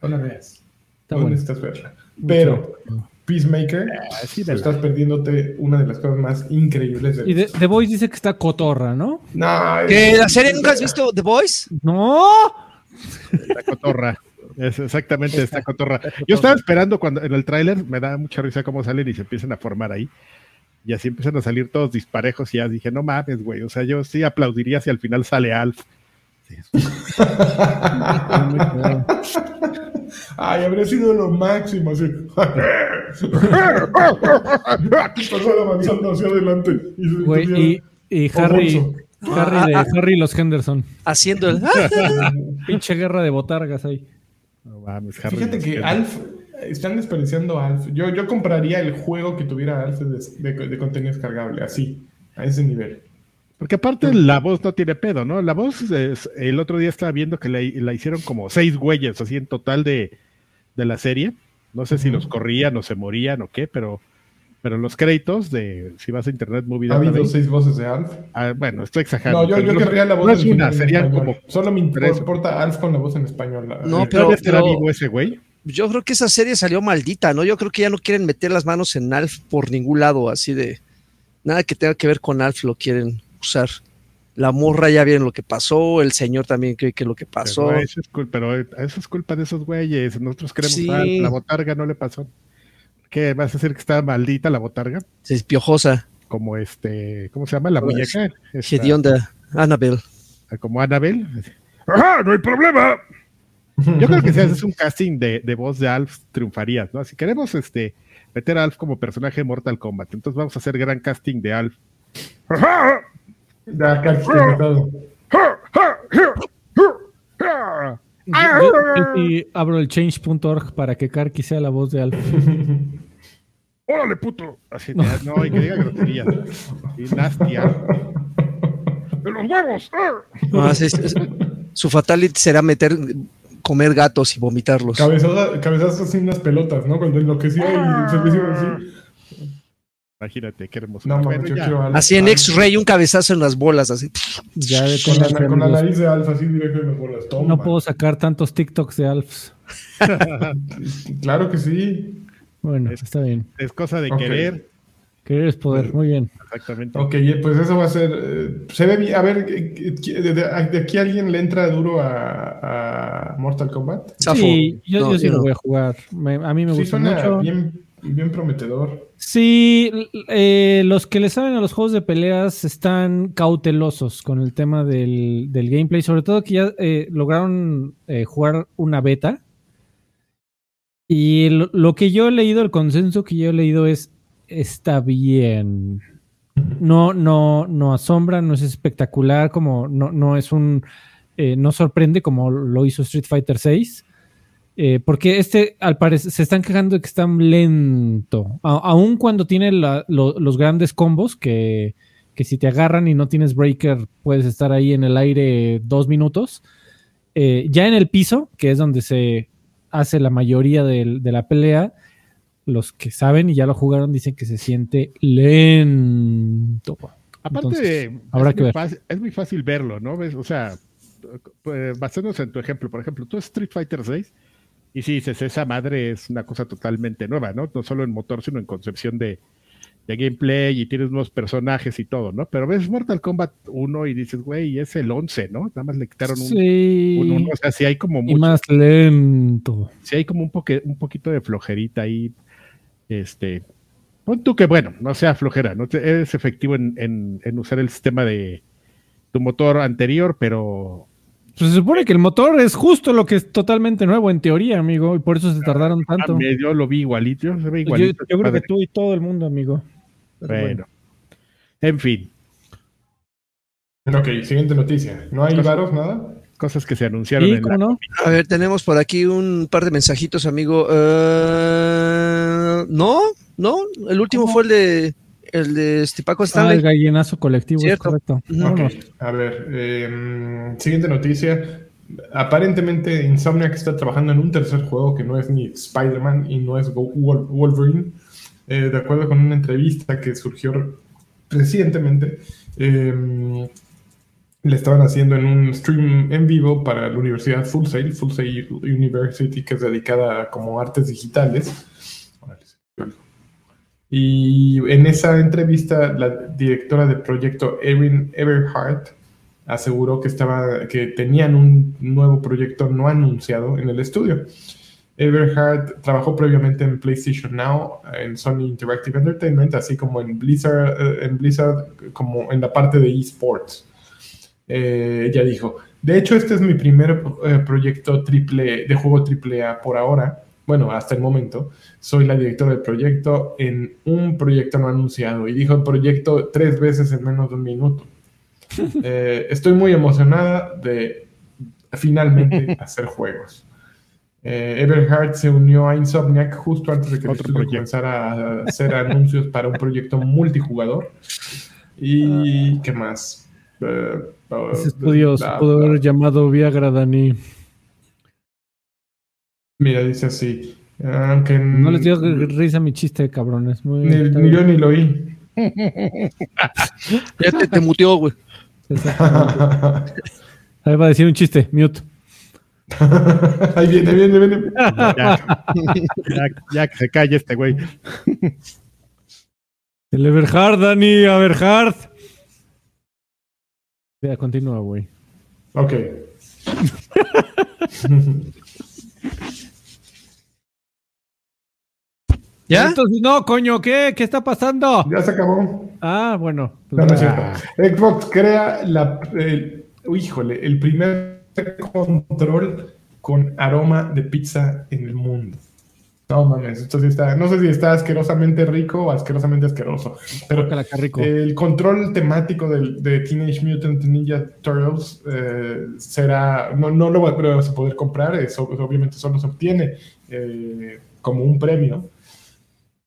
No la veas. Está no bueno. necesitas verla. Pero Peacemaker, Ah, sí, estás perdiéndote una de las cosas más increíbles de Y de- The Voice dice que está cotorra, ¿no? No, es- ¿Que la serie nunca has visto The Voice? ¡No! Esta cotorra. Es exactamente esta cotorra. Yo estaba esperando cuando en el tráiler me da mucha risa cómo salen y se empiezan a formar ahí. Y así empiezan a salir todos disparejos y ya dije, no mames, güey. O sea, yo sí aplaudiría si al final sale Alf. Ay, habría sido lo máximo. Así. Persona avanzando hacia adelante. Y se Güey, tuviera- y, y O Harry. Harry, de, Harry y los Henderson. Haciendo el. Pinche guerra de botargas ahí. No mames, Harry. Fíjate que Alf, están desperdiciando a Alf. Yo, yo compraría el juego que tuviera Alf de, de- de contenido descargable, así, a ese nivel. Porque aparte la voz no tiene pedo, ¿no? La voz, es- el otro día estaba viendo que la, la hicieron como seis güeyes, así en total de, de la serie. No sé si los corrían o se morían o qué, pero, pero los créditos de, si vas a Internet Movie ¿Ha habido seis voces de Alf? ah, bueno, estoy exagerando. No, yo, yo querría la voz no es una, en serían español. como Solo me importa Alf con la voz en español. la- No, pero- ¿Todavía estará pero- vivo ese güey? Yo creo que esa serie salió maldita, ¿no? Yo creo que ya no quieren meter las manos en Alf por ningún lado, así de. Nada que tenga que ver con Alf lo quieren usar. La morra ya vieron lo que pasó, el señor también cree que lo que pasó. Pero eso, es culpa, pero eso es culpa de esos güeyes. Nosotros queremos Sí. Alf, la botarga no le pasó. ¿Qué? ¿Vas a decir que está maldita la botarga? Es piojosa, Como este, ¿cómo se llama? La Pues, muñeca. Hedionda, Annabelle. como Annabelle. ¡Ajá! ¡No hay problema! Yo creo que si haces un casting de, de voz de Alf, triunfarías, ¿no? Si queremos este, meter a Alf como personaje de Mortal Kombat, entonces vamos a hacer gran casting de Alf. ¡Ajá! Sí abro el change.org para que Karki sea la voz de Alf. ¡Órale, puto! Así, no. no, y que diga groserías. Y nasty. ¡De los huevos! ¡Ah! No, es- es- su fatality será meter, comer gatos y vomitarlos. Cabezazo, cabezazo sin las pelotas, ¿no? Cuando enloquecía y se hicieron así. Imagínate, qué hermoso. No, Bueno, yo quiero. Así en. X-Ray, un cabezazo en las bolas, así. Ya de Con la, con la nariz de Alf así directo en las bolas. Toma. No puedo sacar tantos TikToks de Alfs. Claro que sí. Bueno, está bien. Es cosa de querer. Querer es poder. Muy bien. Exactamente. Ok, pues eso va a ser. eh, se ve bien. A ver, eh, eh, de, de- de aquí alguien le entra duro a, a Mortal Kombat. Sí, yo, No, yo sí lo voy a jugar. Me- a mí me Sí, gusta suena mucho. bien, bien prometedor. Sí, eh, los que le saben a los juegos de peleas están cautelosos con el tema del, del gameplay, sobre todo que ya eh, lograron eh, jugar una beta. Y lo, lo que yo he leído, el consenso que yo he leído es, está bien. No, no, no asombra, no es espectacular, como no, no es un, eh, no sorprende como lo hizo Street Fighter 6. Eh, porque este, al parecer, se están quejando de que está lento. A- aun cuando tiene la- lo- los grandes combos, que, que si te agarran y no tienes breaker, puedes estar ahí en el aire dos minutos. Eh, ya en el piso, que es donde se hace la mayoría de la pelea, los que saben y ya lo jugaron dicen que se siente lento. Aparte, Entonces, de- habrá es, que muy ver. fácil, es muy fácil verlo, ¿no? ¿Ves? O sea, eh, basándose en tu ejemplo, por ejemplo, tú es Street Fighter 6 y si dices, esa madre es una cosa totalmente nueva, ¿no? No solo en motor, sino en concepción de, de gameplay y tienes nuevos personajes y todo, ¿no? Pero ves Mortal Kombat 1 y dices, güey, es el 11, ¿no? Nada más le quitaron un, Sí, un uno, o sea, si hay como y mucho, más lento. sí hay como un, poque- un poquito de flojerita ahí, este, pon tú que bueno, no sea flojera, no te- es efectivo en, en- en usar el sistema de tu motor anterior, pero Pues se supone que el motor es justo lo que es totalmente nuevo en teoría, amigo, y por eso se tardaron tanto. ah, me- yo lo vi igualito, se ve Yo, igualito. yo creo padre. que tú y todo el mundo, amigo. Pero bueno. En fin, Ok, siguiente noticia. ¿No hay varos, nada? cosas que se anunciaron. Sí, en ¿cómo la- no? A ver, tenemos por aquí un par de mensajitos, amigo. Eh, no, no, el último ¿Cómo? fue el de el de este Paco Ah, el Stanley. gallinazo colectivo, es Cierto. correcto. A ver, eh, siguiente noticia. Aparentemente Insomniac está trabajando en un tercer juego que no es ni Spider-Man y no es Wolverine. Eh, de acuerdo con una entrevista que surgió recientemente, eh, le estaban haciendo en un stream en vivo para la Universidad Full Sail, Full Sail University, que es dedicada a como artes digitales. Órale, se me olvidó. Y en esa entrevista, la directora del proyecto, Erin Everhart, aseguró que, estaba, que tenían un nuevo proyecto no anunciado en el estudio. Everhart trabajó previamente en PlayStation Now, en Sony Interactive Entertainment, así como en Blizzard, eh, en Blizzard como en la parte de esports. Eh, ella dijo, de hecho este es mi primer eh, proyecto triple, de juego triple A por ahora, bueno, hasta el momento. Soy la directora del proyecto en un proyecto no anunciado y dijo el proyecto tres veces en menos de un minuto. Eh, estoy muy emocionada de finalmente hacer juegos. Eh, Everhart se unió a Insomniac justo antes de que el comenzara a hacer anuncios para un proyecto multijugador. ¿Y qué más? Eh, uh, Ese estudio se bla, pudo haber llamado Viagra, Dani. Mira, dice así. Aunque No les dio risa mi chiste, cabrones. Muy, ni, yo ni lo oí. Ya te, te muteó, güey. Ahí va a decir un chiste, mute. Ahí viene, viene, viene. Ya, ya, ya que se calle este güey. El Everhard, Dani, Everhard. Ya, continúa, güey. Ok. ¿Ya? Entonces, no, coño, ¿qué? ¿Qué está pasando? Ya se acabó. Ah, bueno. No, no es cierto. Xbox crea la, el, híjole, el primer control con aroma de pizza en el mundo. No mames, esto sí está. No sé si está asquerosamente rico o asquerosamente asqueroso. Pero rico. el control temático del, de Teenage Mutant Ninja Turtles eh, será. No, no lo vas a poder comprar, eso obviamente solo se obtiene eh, como un premio.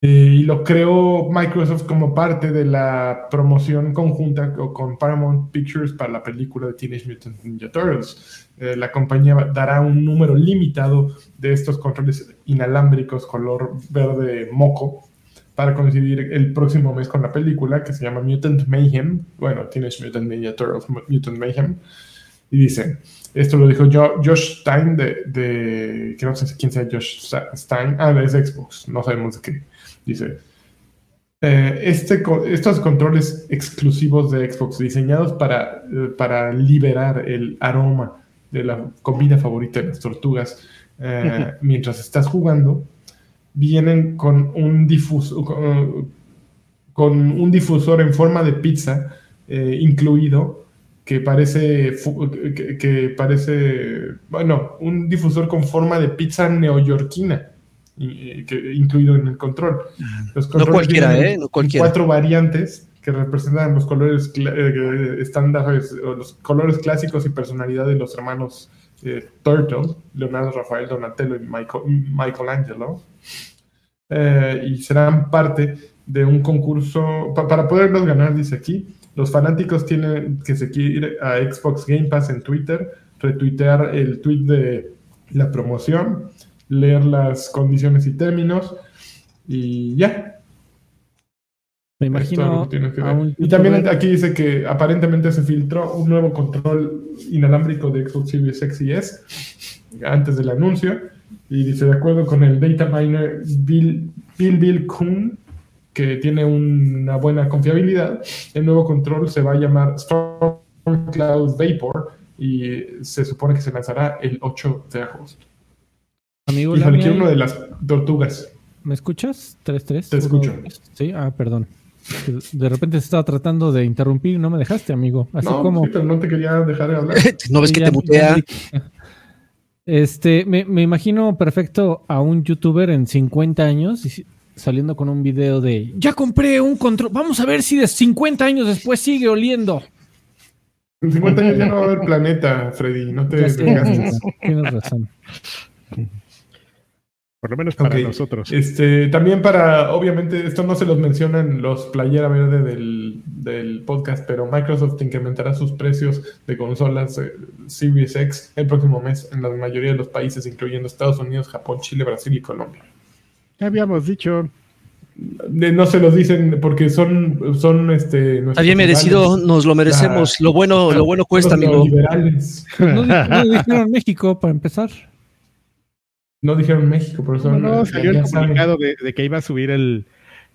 Eh, y lo creó Microsoft como parte de la promoción conjunta co- con Paramount Pictures para la película de Teenage Mutant Ninja Turtles. Eh, la compañía dará un número limitado de estos controles inalámbricos color verde moco para coincidir el próximo mes con la película que se llama Mutant Mayhem. Bueno, Teenage Mutant Ninja Turtles Mu- Mutant Mayhem. Y dice, esto lo dijo Jo- Josh Stein de, de- que no sé quién sea Josh Stein, ah, es Xbox, no sabemos de qué. Dice, eh, este, estos controles exclusivos de Xbox diseñados para, eh, para liberar el aroma de la comida favorita de las tortugas eh, mientras estás jugando, vienen con un difusor, con, con un difusor en forma de pizza incluido que parece que, que parece bueno un difusor con forma de pizza neoyorquina incluido en el control. Los No cualquiera, ¿eh? en No cualquiera. Cuatro variantes que representan los colores cla- eh, estándares, o los colores clásicos y personalidad de los hermanos eh, Turtle, Leonardo, Rafael, Donatello y Michael, Michelangelo. Eh, y serán parte de un concurso. pa- para poderlos ganar, dice aquí, los fanáticos tienen que seguir a Xbox Game Pass en Twitter, retuitear el tweet de la promoción, leer las condiciones y términos y ya. Me imagino que que Y también aquí dice que aparentemente se filtró un nuevo control inalámbrico de Xbox Series X y S antes del anuncio. Y dice, de acuerdo con el data miner Bill Bill, Bill Kuhn, que tiene una buena confiabilidad, el nuevo control se va a llamar Storm Cloud Vapor y se supone que se lanzará el 8 de agosto. Amigo, Híjole, quiero uno de las tortugas. ¿me escuchas? ¿3-3? Te escucho. Sí, ah, perdón. De repente se estaba tratando de interrumpir y no me dejaste, amigo. Así no, como. sí, pero no te quería dejar de hablar. ¿No ves que Ya- te mutea? Este, me, me imagino perfecto a un youtuber en 50 años y saliendo con un video de ya compré un control. Vamos a ver si de 50 años después sigue oliendo. En 50 años ya no va a haber planeta, Freddy, no te. Tienes razón. Por lo menos para Ok. nosotros. Este, también para, obviamente, esto no se los mencionan los playera verde del, del podcast, pero Microsoft incrementará sus precios de consolas eh, Series X el próximo mes en la mayoría de los países, incluyendo Estados Unidos, Japón, Chile, Brasil y Colombia. Ya habíamos dicho. De- no se los dicen porque son, son este. Está bien merecido, nos lo merecemos. Lo bueno, lo bueno cuesta, amigo. Liberales. No, no dijeron México para empezar. No dijeron México, No, son. no, ya- salió el comunicado de, de que iba a subir el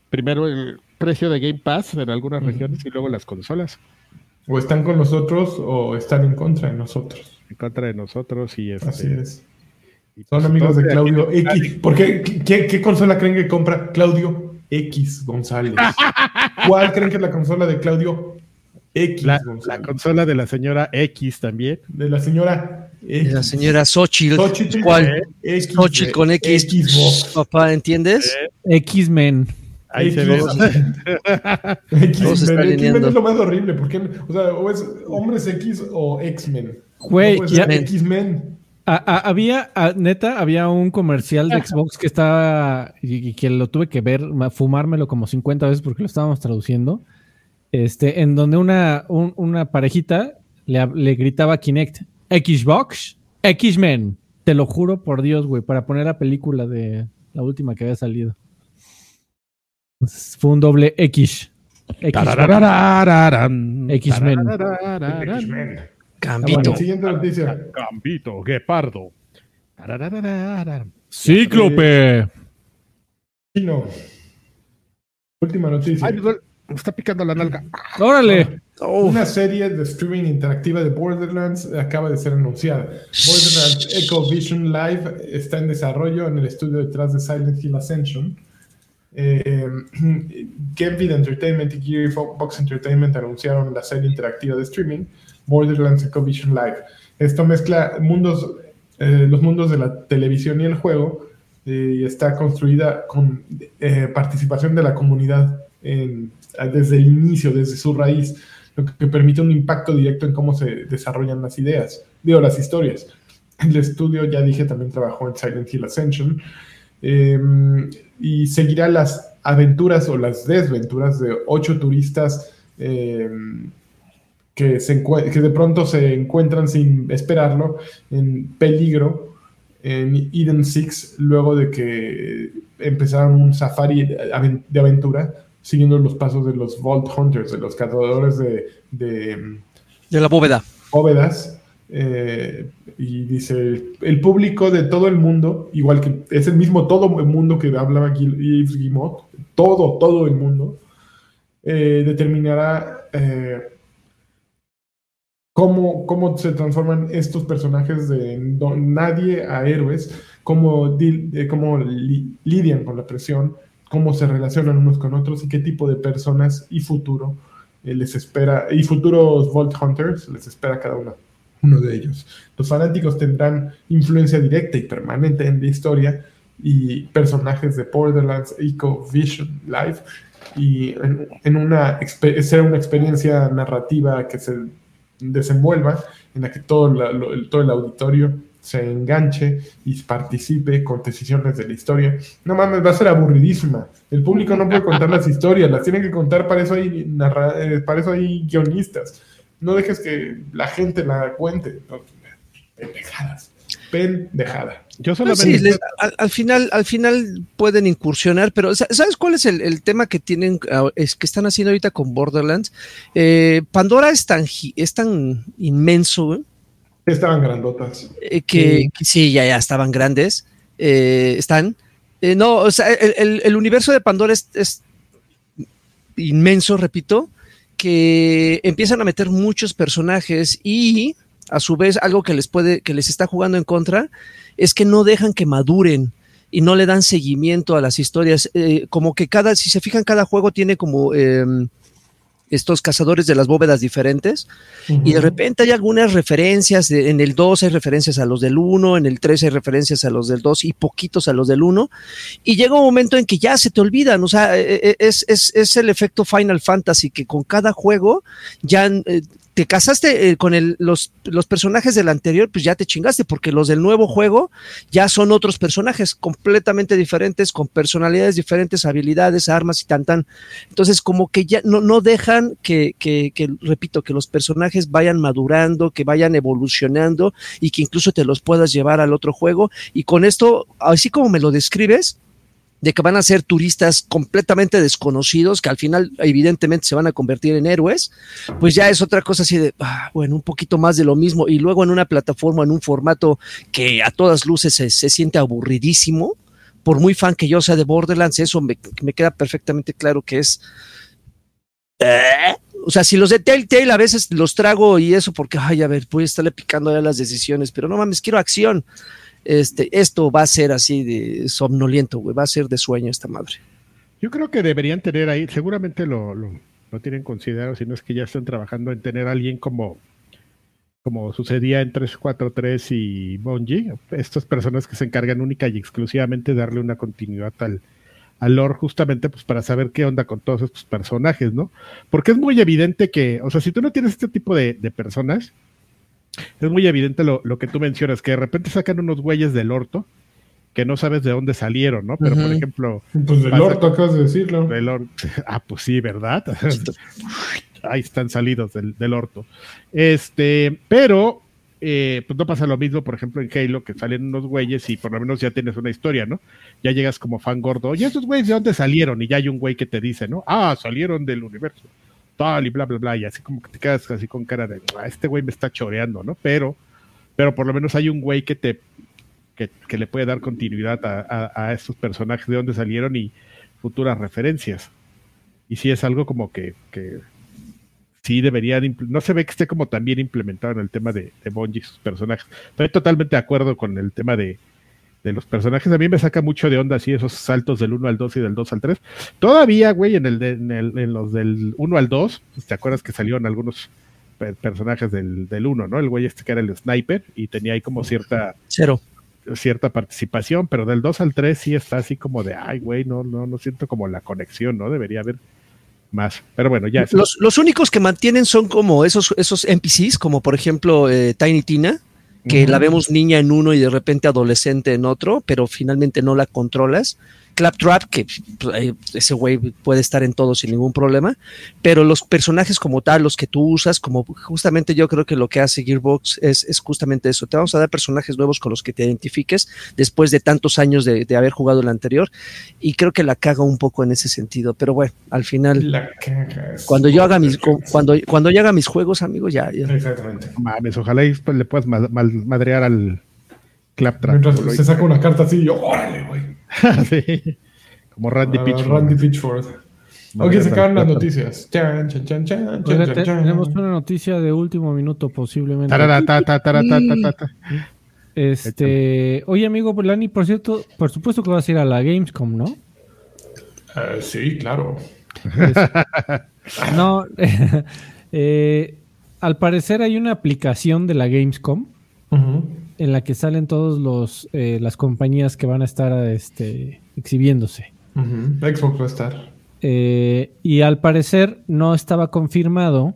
primero el precio de Game Pass en algunas regiones y luego las consolas O están con nosotros o están en contra de nosotros. en contra de nosotros y este, Así es. y Son pues, amigos de Claudio aquí- X. ¿Por qué? ¿Qué, qué consola creen que compra Claudio X González? ¿Cuál creen que es la consola de Claudio X La, la González? consola de la señora X también. de la señora X. La señora Xochitl. Xochitl, ¿Cuál? X, Xochitl con X. Xbox. Papá, ¿entiendes? X-Men. Ahí se ve. X-Men. Es lo más horrible. Porque, o sea, o es hombres X o X-Men. Güey, X-Men. A- a- había, a- neta, había un comercial de Xbox que estaba, y, y que lo tuve que ver, fumármelo como 50 veces porque lo estábamos traduciendo, este, en donde una, un- una parejita le, le gritaba a Kinect, Xbox, X-Men, te lo juro por Dios, güey, para poner la película de la última que había salido. Fue un doble X. X-Men. Gambito. Siguiente noticia. Gambito, Guepardo. Cíclope. Chino. Última noticia. Ay, me está picando la nalga. Órale. Oh, Una serie de streaming interactiva de Borderlands acaba de ser anunciada. Borderlands Echo Vision Live está en desarrollo en el estudio detrás de Silent Hill Ascension. Eh, Genvid Entertainment y Gearbox Entertainment anunciaron la serie interactiva de streaming Borderlands Echo Vision Live. Esto mezcla mundos, eh, los mundos de la televisión y el juego eh, y está construida con eh, participación de la comunidad en- desde el inicio, desde su raíz, que permite un impacto directo en cómo se desarrollan las ideas, digo, las historias. El estudio, ya dije, también trabajó en Silent Hill Ascension eh, y seguirá las aventuras o las desventuras de ocho turistas eh, que, se que de pronto se encuentran sin esperarlo en peligro en Eden Six luego de que empezaron un safari de aventura siguiendo los pasos de los Vault Hunters, de los cazadores de, de de la bóveda. bóvedas. eh, y dice, el público de todo el mundo, igual que es el mismo todo el mundo que hablaba Gil- Yves Guillemot, todo, todo el mundo, eh, determinará eh, cómo, cómo se transforman estos personajes de nadie a héroes, cómo, cómo li- lidian con la presión, cómo se relacionan unos con otros y qué tipo de personas y futuro eh, les espera, y futuros Vault Hunters les espera cada uno, uno de ellos. Los fanáticos tendrán influencia directa y permanente en la historia y personajes de Borderlands Eco Vision Live y en, una será una experiencia narrativa que se desenvuelva en la que todo, la- todo el auditorio se enganche y participe con decisiones de la historia. No mames, va a ser aburridísima. El público no puede contar las historias, las tienen que contar, para eso hay, narra- eh, para eso hay guionistas. No dejes que la gente la cuente. No, pendejadas. Pendejada. Yo Pues solamente. sí, les- al, al final, al final pueden incursionar, pero sa- ¿sabes cuál es el, el tema que tienen, ah, es que están haciendo ahorita con Borderlands? Eh, Pandora es tan, es tan inmenso güey, Estaban grandotas. eh, que, Sí. que sí, ya, ya estaban grandes, eh, están. Eh, no, o sea, el, el- el universo de Pandora es, es inmenso, repito, que empiezan a meter muchos personajes y a su vez algo que les puede, que les está jugando en contra, es que no dejan que maduren y no le dan seguimiento a las historias. Eh, como que cada, si se fijan, cada juego tiene como, eh, estos cazadores de las bóvedas diferentes, y de repente hay algunas referencias, en el 2 hay referencias a los del 1, en el 3 hay referencias a los del 2 y poquitos a los del 1, y llega un momento en que ya se te olvidan, o sea, e, e, es, es, es el efecto Final Fantasy, que con cada juego ya eh, te casaste eh, con el, los, los, personajes del anterior, pues ya te chingaste, porque los del nuevo juego ya son otros personajes completamente diferentes, con personalidades diferentes, habilidades, armas y tan tan. Entonces, como que ya no, no dejan que, que, que, repito, que los personajes vayan madurando, que vayan evolucionando y que incluso te los puedas llevar al otro juego. Y con esto, así como me lo describes, de que van a ser turistas completamente desconocidos, que al final evidentemente se van a convertir en héroes, pues ya es otra cosa así de, ah, bueno, un poquito más de lo mismo, y luego en una plataforma, en un formato que a todas luces se, siente aburridísimo, por muy fan que yo sea de Borderlands, eso me, queda perfectamente claro que es... ¿eh? O sea, si los de Telltale a veces los trago y eso porque, ay, a ver, voy a estarle picando ya las decisiones, pero no mames, quiero acción este, esto va a ser así de somnoliento, güey, va a ser de sueño esta madre. Yo creo que deberían tener ahí, seguramente lo, lo, tienen considerado, si no es que ya están trabajando en tener a alguien como, como sucedía en 343 y Bungie, estas personas que se encargan única y exclusivamente de darle una continuidad al, al justamente pues para saber qué onda con todos estos personajes, ¿no? Porque es muy evidente que, o sea, si tú no tienes este tipo de personas, es muy evidente lo, que tú mencionas, que de repente sacan unos güeyes del orto que no sabes de dónde salieron, ¿no? Pero, por ejemplo... Pues del orto acabas de decirlo. ah, pues sí, ¿verdad? Ahí están salidos del, del orto. Este, pero eh, pues no pasa lo mismo, por ejemplo, en Halo, que salen unos güeyes y por lo menos ya tienes una historia, ¿no? Ya llegas como fan gordo, oye, estos güeyes de dónde salieron? Y ya hay un güey que te dice, ¿no? Ah, salieron del universo y bla, bla, bla, y así como que te quedas así con cara de, este güey me está choreando, ¿no? Pero, pero por lo menos hay un güey que te, que, le puede dar continuidad a, a, estos personajes de dónde salieron y futuras referencias. Y sí es algo como que, que sí deberían, no se ve que esté como tan bien implementado en el tema de, de Bungie sus personajes. Estoy totalmente de acuerdo con el tema de, de los personajes. A mí me saca mucho de onda así esos saltos del 1 al 2 y del 2 al 3. Todavía, güey, en, el, en, el, en los del 1 al 2, pues, ¿te acuerdas que salieron algunos personajes del, del 1, ¿no? El güey este que era el sniper y tenía ahí como cierta... Cero. Cierta participación, pero del 2 al 3 sí está así como de, ay, güey, no, no, no siento como la conexión, ¿no? Debería haber más. Pero bueno, ya. Los, los únicos que mantienen son como esos, esos NPCs, como por ejemplo eh, Tiny Tina, que la vemos niña en uno y de repente adolescente en otro, pero finalmente no la controlas. Claptrap, que pues, ese güey puede estar en todo sin ningún problema, pero los personajes como tal, los que tú usas, como justamente yo creo que lo que hace Gearbox es, es justamente eso. Te vamos a dar personajes nuevos con los que te identifiques después de tantos años de, haber jugado el anterior, y creo que la caga un poco en ese sentido. Pero bueno, al final, cuando yo haga mis cuando, cuando yo haga mis juegos, amigos, ya. Exactamente. Mames, ojalá le puedas madrear al Claptrap. Mientras se saca una carta así, yo, órale, güey. Como Randy uh, Pitchford. Randy Pitchford. Ok, se acaban las noticias. Pues tenemos una noticia de último minuto, posiblemente. Este, oye, amigo Lani, por cierto, por supuesto que vas a ir a la Gamescom, ¿no? Uh, sí, claro. no, eh, al parecer hay una aplicación de la Gamescom en la que salen todos los eh, las compañías que van a estar este, exhibiéndose. Xbox va a estar. Eh, y al parecer no estaba confirmado,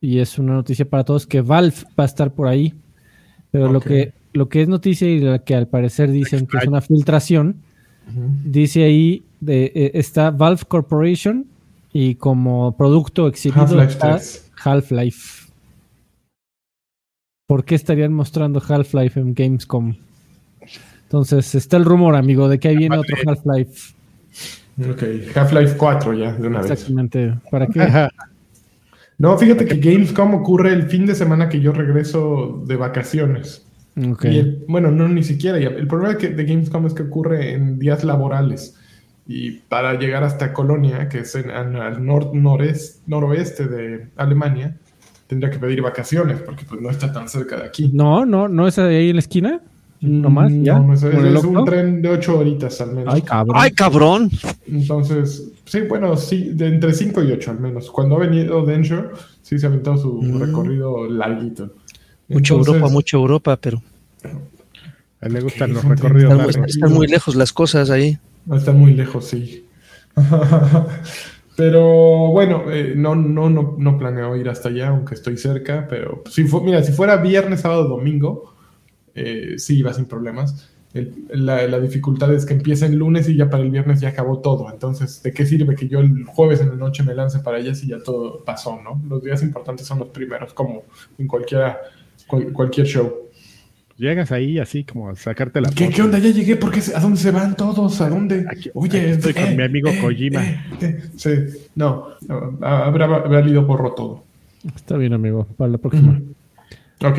y es una noticia para todos, que Valve va a estar por ahí. Pero lo, que, lo que es noticia y lo que al parecer dicen que es una filtración, dice ahí, de, eh, está Valve Corporation y como producto exhibido Half-Life. ¿Por qué estarían mostrando Half-Life en Gamescom? Entonces, está el rumor, amigo, de que ahí viene otro Half-Life. Ok, Half-Life 4 ya, de una vez. Exactamente. ¿Para qué? no, fíjate que Gamescom ocurre el fin de semana que yo regreso de vacaciones. Okay. bueno, no, ni siquiera. El problema de Gamescom es que ocurre en días laborales. Y para llegar hasta Colonia, que es en, al nor, noroeste de Alemania, tendría que pedir vacaciones porque pues no está tan cerca de aquí. No, no, no es ahí en la esquina. ¿No más? ¿Ya? No, es, es- ¿Con el es un tren de ocho horitas al menos. Ay, cabrón. ¡Ay, cabrón! Entonces, sí, bueno, sí, de entre 5 y 8 al menos. Cuando ha venido Densho, sí se ha aventado su Mm. recorrido larguito. Mucha Entonces, Europa, mucha Europa, pero A él le gustan los recorridos están, muy- largos. están muy lejos las cosas ahí. No, Está muy lejos, sí. pero bueno, eh, no, no, no, no planeo ir hasta allá, aunque estoy cerca. Pero si mira, si fuera viernes, sábado, domingo, eh, sí iba sin problemas. La, la dificultad es que empieza el lunes y ya para el viernes ya acabó todo. Entonces, ¿de qué sirve que yo el jueves en la noche me lance para allá si ya todo pasó, no? Los días importantes son los primeros, como en cualquiera, cual- cualquier show. Llegas ahí así como a sacarte la ¿Qué, foto. qué onda? Ya llegué, ¿por qué se- ¿a dónde se van todos? ¿A dónde? Aquí- Oye, aquí estoy con mi amigo Kojima. eh, sí, no, habrá valido porro todo. Está bien, amigo. Para la próxima. Ok.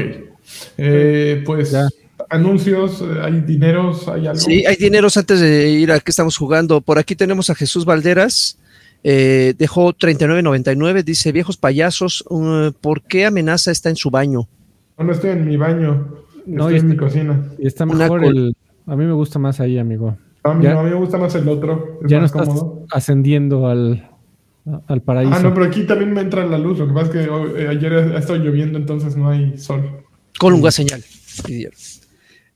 Eh, pues, Ya. anuncios, eh, hay dineros, hay algo. Sí, hay dineros antes de ir a qué estamos jugando. Por aquí tenemos a Jesús Valderas. eh, dejó 39.99. Dice, viejos payasos, uh, ¿por qué amenaza está en su baño? No, no estoy en mi baño, No, estoy y en mi está- cocina. Y está mejor el. A mí me gusta más ahí, amigo. A mí, Ya. no, a mí me gusta más el otro, es ya no más estás cómodo. ascendiendo al, al paraíso. Ah, no, pero aquí también me entra la luz. Lo que pasa es que hoy- eh, ayer ha estado lloviendo, entonces no hay sol. Colunga señal.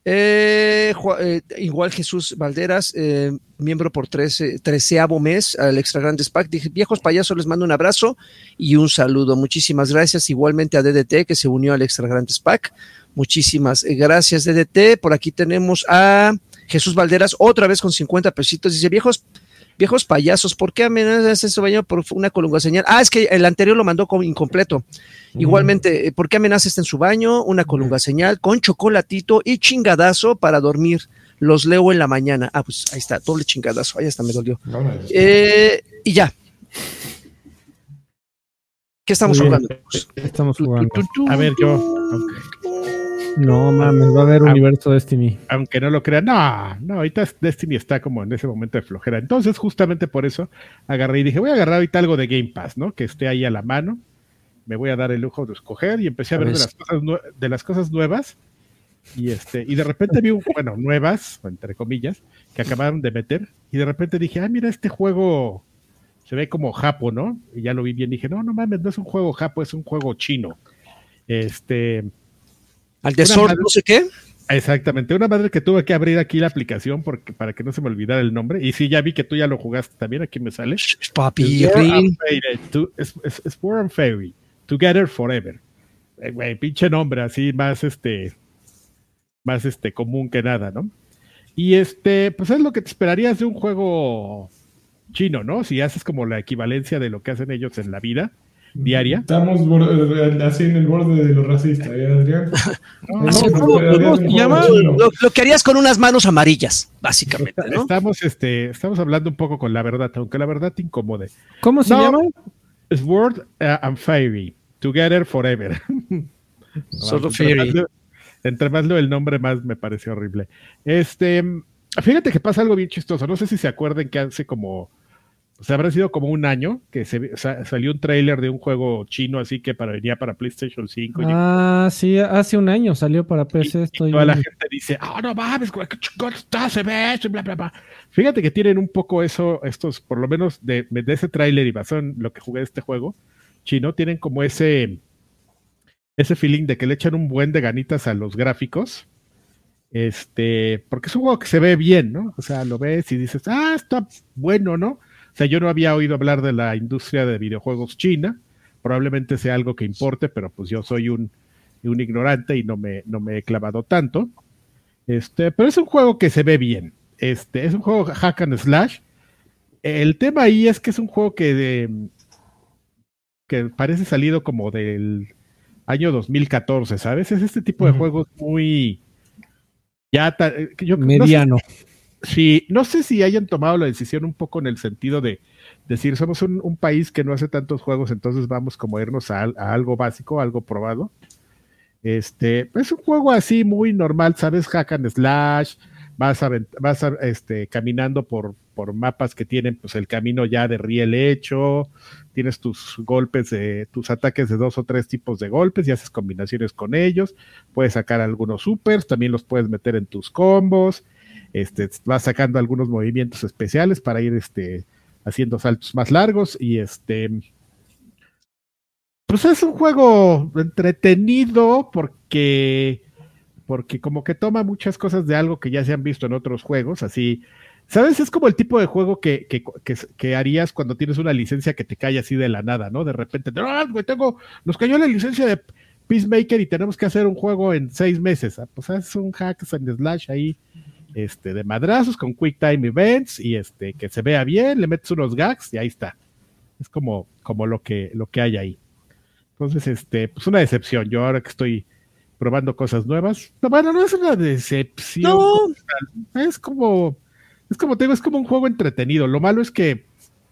Eh, eh, igual Jesús Valderas, eh, miembro por 13, treceavo mes al Extra Grandes Pack. Dije, viejos payasos, les mando un abrazo y un saludo. Muchísimas gracias. Igualmente a DDT que se unió al Extra Grandes Pack. Muchísimas eh, gracias, DDT. Por aquí tenemos a Jesús Valderas, otra vez con 50 pesitos. Dice, viejos, viejos payasos, ¿por qué amenazas ese baño por una colunga señal? Ah, es que el anterior lo mandó como incompleto. Igualmente, eh, ¿por qué amenaza está en su baño? Una colunga señal con chocolatito y chingadazo para dormir. Los leo en la mañana. Ah, pues ahí está, doble chingadazo. Ahí está, me dolió. Ahora, Eh, y ya. ¿Qué estamos jugando? Estamos jugando. A ver, yo, No mames, va a haber universo Destiny. aunque no lo crean, no, no, ahorita Destiny está como en ese momento de flojera. Entonces, justamente por eso agarré y dije, voy a agarrar ahorita algo de Game Pass, ¿no? Que esté ahí a la mano. Me voy a dar el lujo de escoger y empecé a A ver de las cosas, de las cosas nuevas. Y este, y de repente vi, un- bueno, nuevas, entre comillas, que acabaron de meter. Y de repente dije, ah, mira, este juego se ve como japo, ¿no? Y ya lo vi bien. Dije, no, no mames, no es un juego japo, es un juego chino. Este, Al de Una Sword, madre- no sé qué. Exactamente, una madre que tuve que abrir aquí la aplicación porque, para que no se me olvidara el nombre. Y sí, ya vi que tú ya lo jugaste también, aquí me sale. Papi, es, and Fairy, Together Forever. Eh, pinche nombre, así más este, más este común que nada, ¿no? Y este, pues es lo que te esperarías de un juego chino, ¿no? Si haces como la equivalencia de lo que hacen ellos en la vida diaria. Estamos bor- así en el borde de lo racista, ¿eh, Adrián? No, no, es, no, ¿cómo- no, Adrián, no, un se juego llama- chino. Lo, lo que harías con unas manos amarillas, básicamente, ¿no? Estamos, este, estamos hablando un poco con la verdad, aunque la verdad te incomode. ¿Cómo se No. llama? Sword uh, and Fairy, Together Forever. Solo entre Fairy. Entre más leo el nombre, más me pareció horrible. Este, fíjate que pasa algo bien chistoso. No sé si se acuerden que hace como, o sea, habrá sido como un año que se, sa- salió un tráiler de un juego chino así que para, venía para PlayStation 5. y- Ah, sí, hace un año salió para y, PC. y Estoy toda la gente dice, ah, no mames, qué chingón está, se ve esto", y bla, bla, bla. Fíjate que tienen un poco eso, estos, por lo menos de, de ese tráiler y basado en lo que jugué de este juego chino, tienen como ese, ese feeling de que le echan un buen de ganitas a los gráficos. Este, porque es un juego que se ve bien, ¿no? O sea, lo ves y dices, ah, está bueno, ¿no? O sea, yo no había oído hablar de la industria de videojuegos china. Probablemente sea algo que importe, pero pues yo soy un, un ignorante y no me, no me he clavado tanto. Este, pero es un juego que se ve bien. Este, es un juego hack and slash. El tema ahí es que es un juego que, de- que parece salido como del año 2014, ¿sabes? Es este tipo de Ujú. juegos muy ya ta- que yo no sé- Sí, no sé si hayan tomado la decisión un poco en el sentido de decir, somos un, país que no hace tantos juegos, entonces vamos como a irnos a, al- a algo básico, algo probado. Este, es un juego así muy normal, ¿sabes? Hack and slash, vas a, vas este, caminando por, por mapas que tienen pues el camino ya de riel hecho, tienes tus golpes de, tus ataques de dos o tres tipos de golpes y haces combinaciones con ellos, puedes sacar algunos supers, también los puedes meter en tus combos, este, vas sacando algunos movimientos especiales para ir este, haciendo saltos más largos y este pues es un juego entretenido porque porque como que toma muchas cosas de algo que ya se han visto en otros juegos, así, ¿sabes? Es como el tipo de juego que, que, que, harías cuando tienes una licencia que te cae así de la nada, ¿no? De repente, ¡ah, güey, tengo, nos cayó la licencia de Peacemaker y tenemos que hacer un juego en seis meses. Ah, pues es un hack and slash ahí, este, de madrazos con quick time events y este, que se vea bien, le metes unos gags y ahí está. Es como, como lo que, lo que hay ahí. Entonces, este, pues una decepción. Yo ahora que estoy probando cosas nuevas. No, bueno, no es una decepción. No. Es como, es como te digo, es como un juego entretenido. Lo malo es que,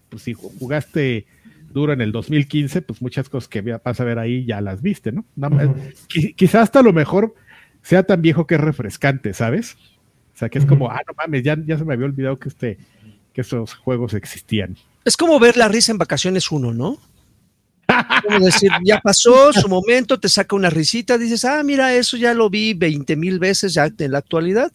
pues si jugaste duro en el 2015, pues muchas cosas que vas a ver ahí ya las viste, ¿no? quizás hasta lo mejor sea tan viejo que es refrescante, ¿sabes? Sea, que es como, ah, no mames, ya, ya se me había olvidado que este, que esos juegos existían. Es como ver la risa en vacaciones uno, ¿no? Como decir, ya pasó su momento, te saca una risita, dices, ah, mira, eso ya lo vi 20 mil veces ya en la actualidad,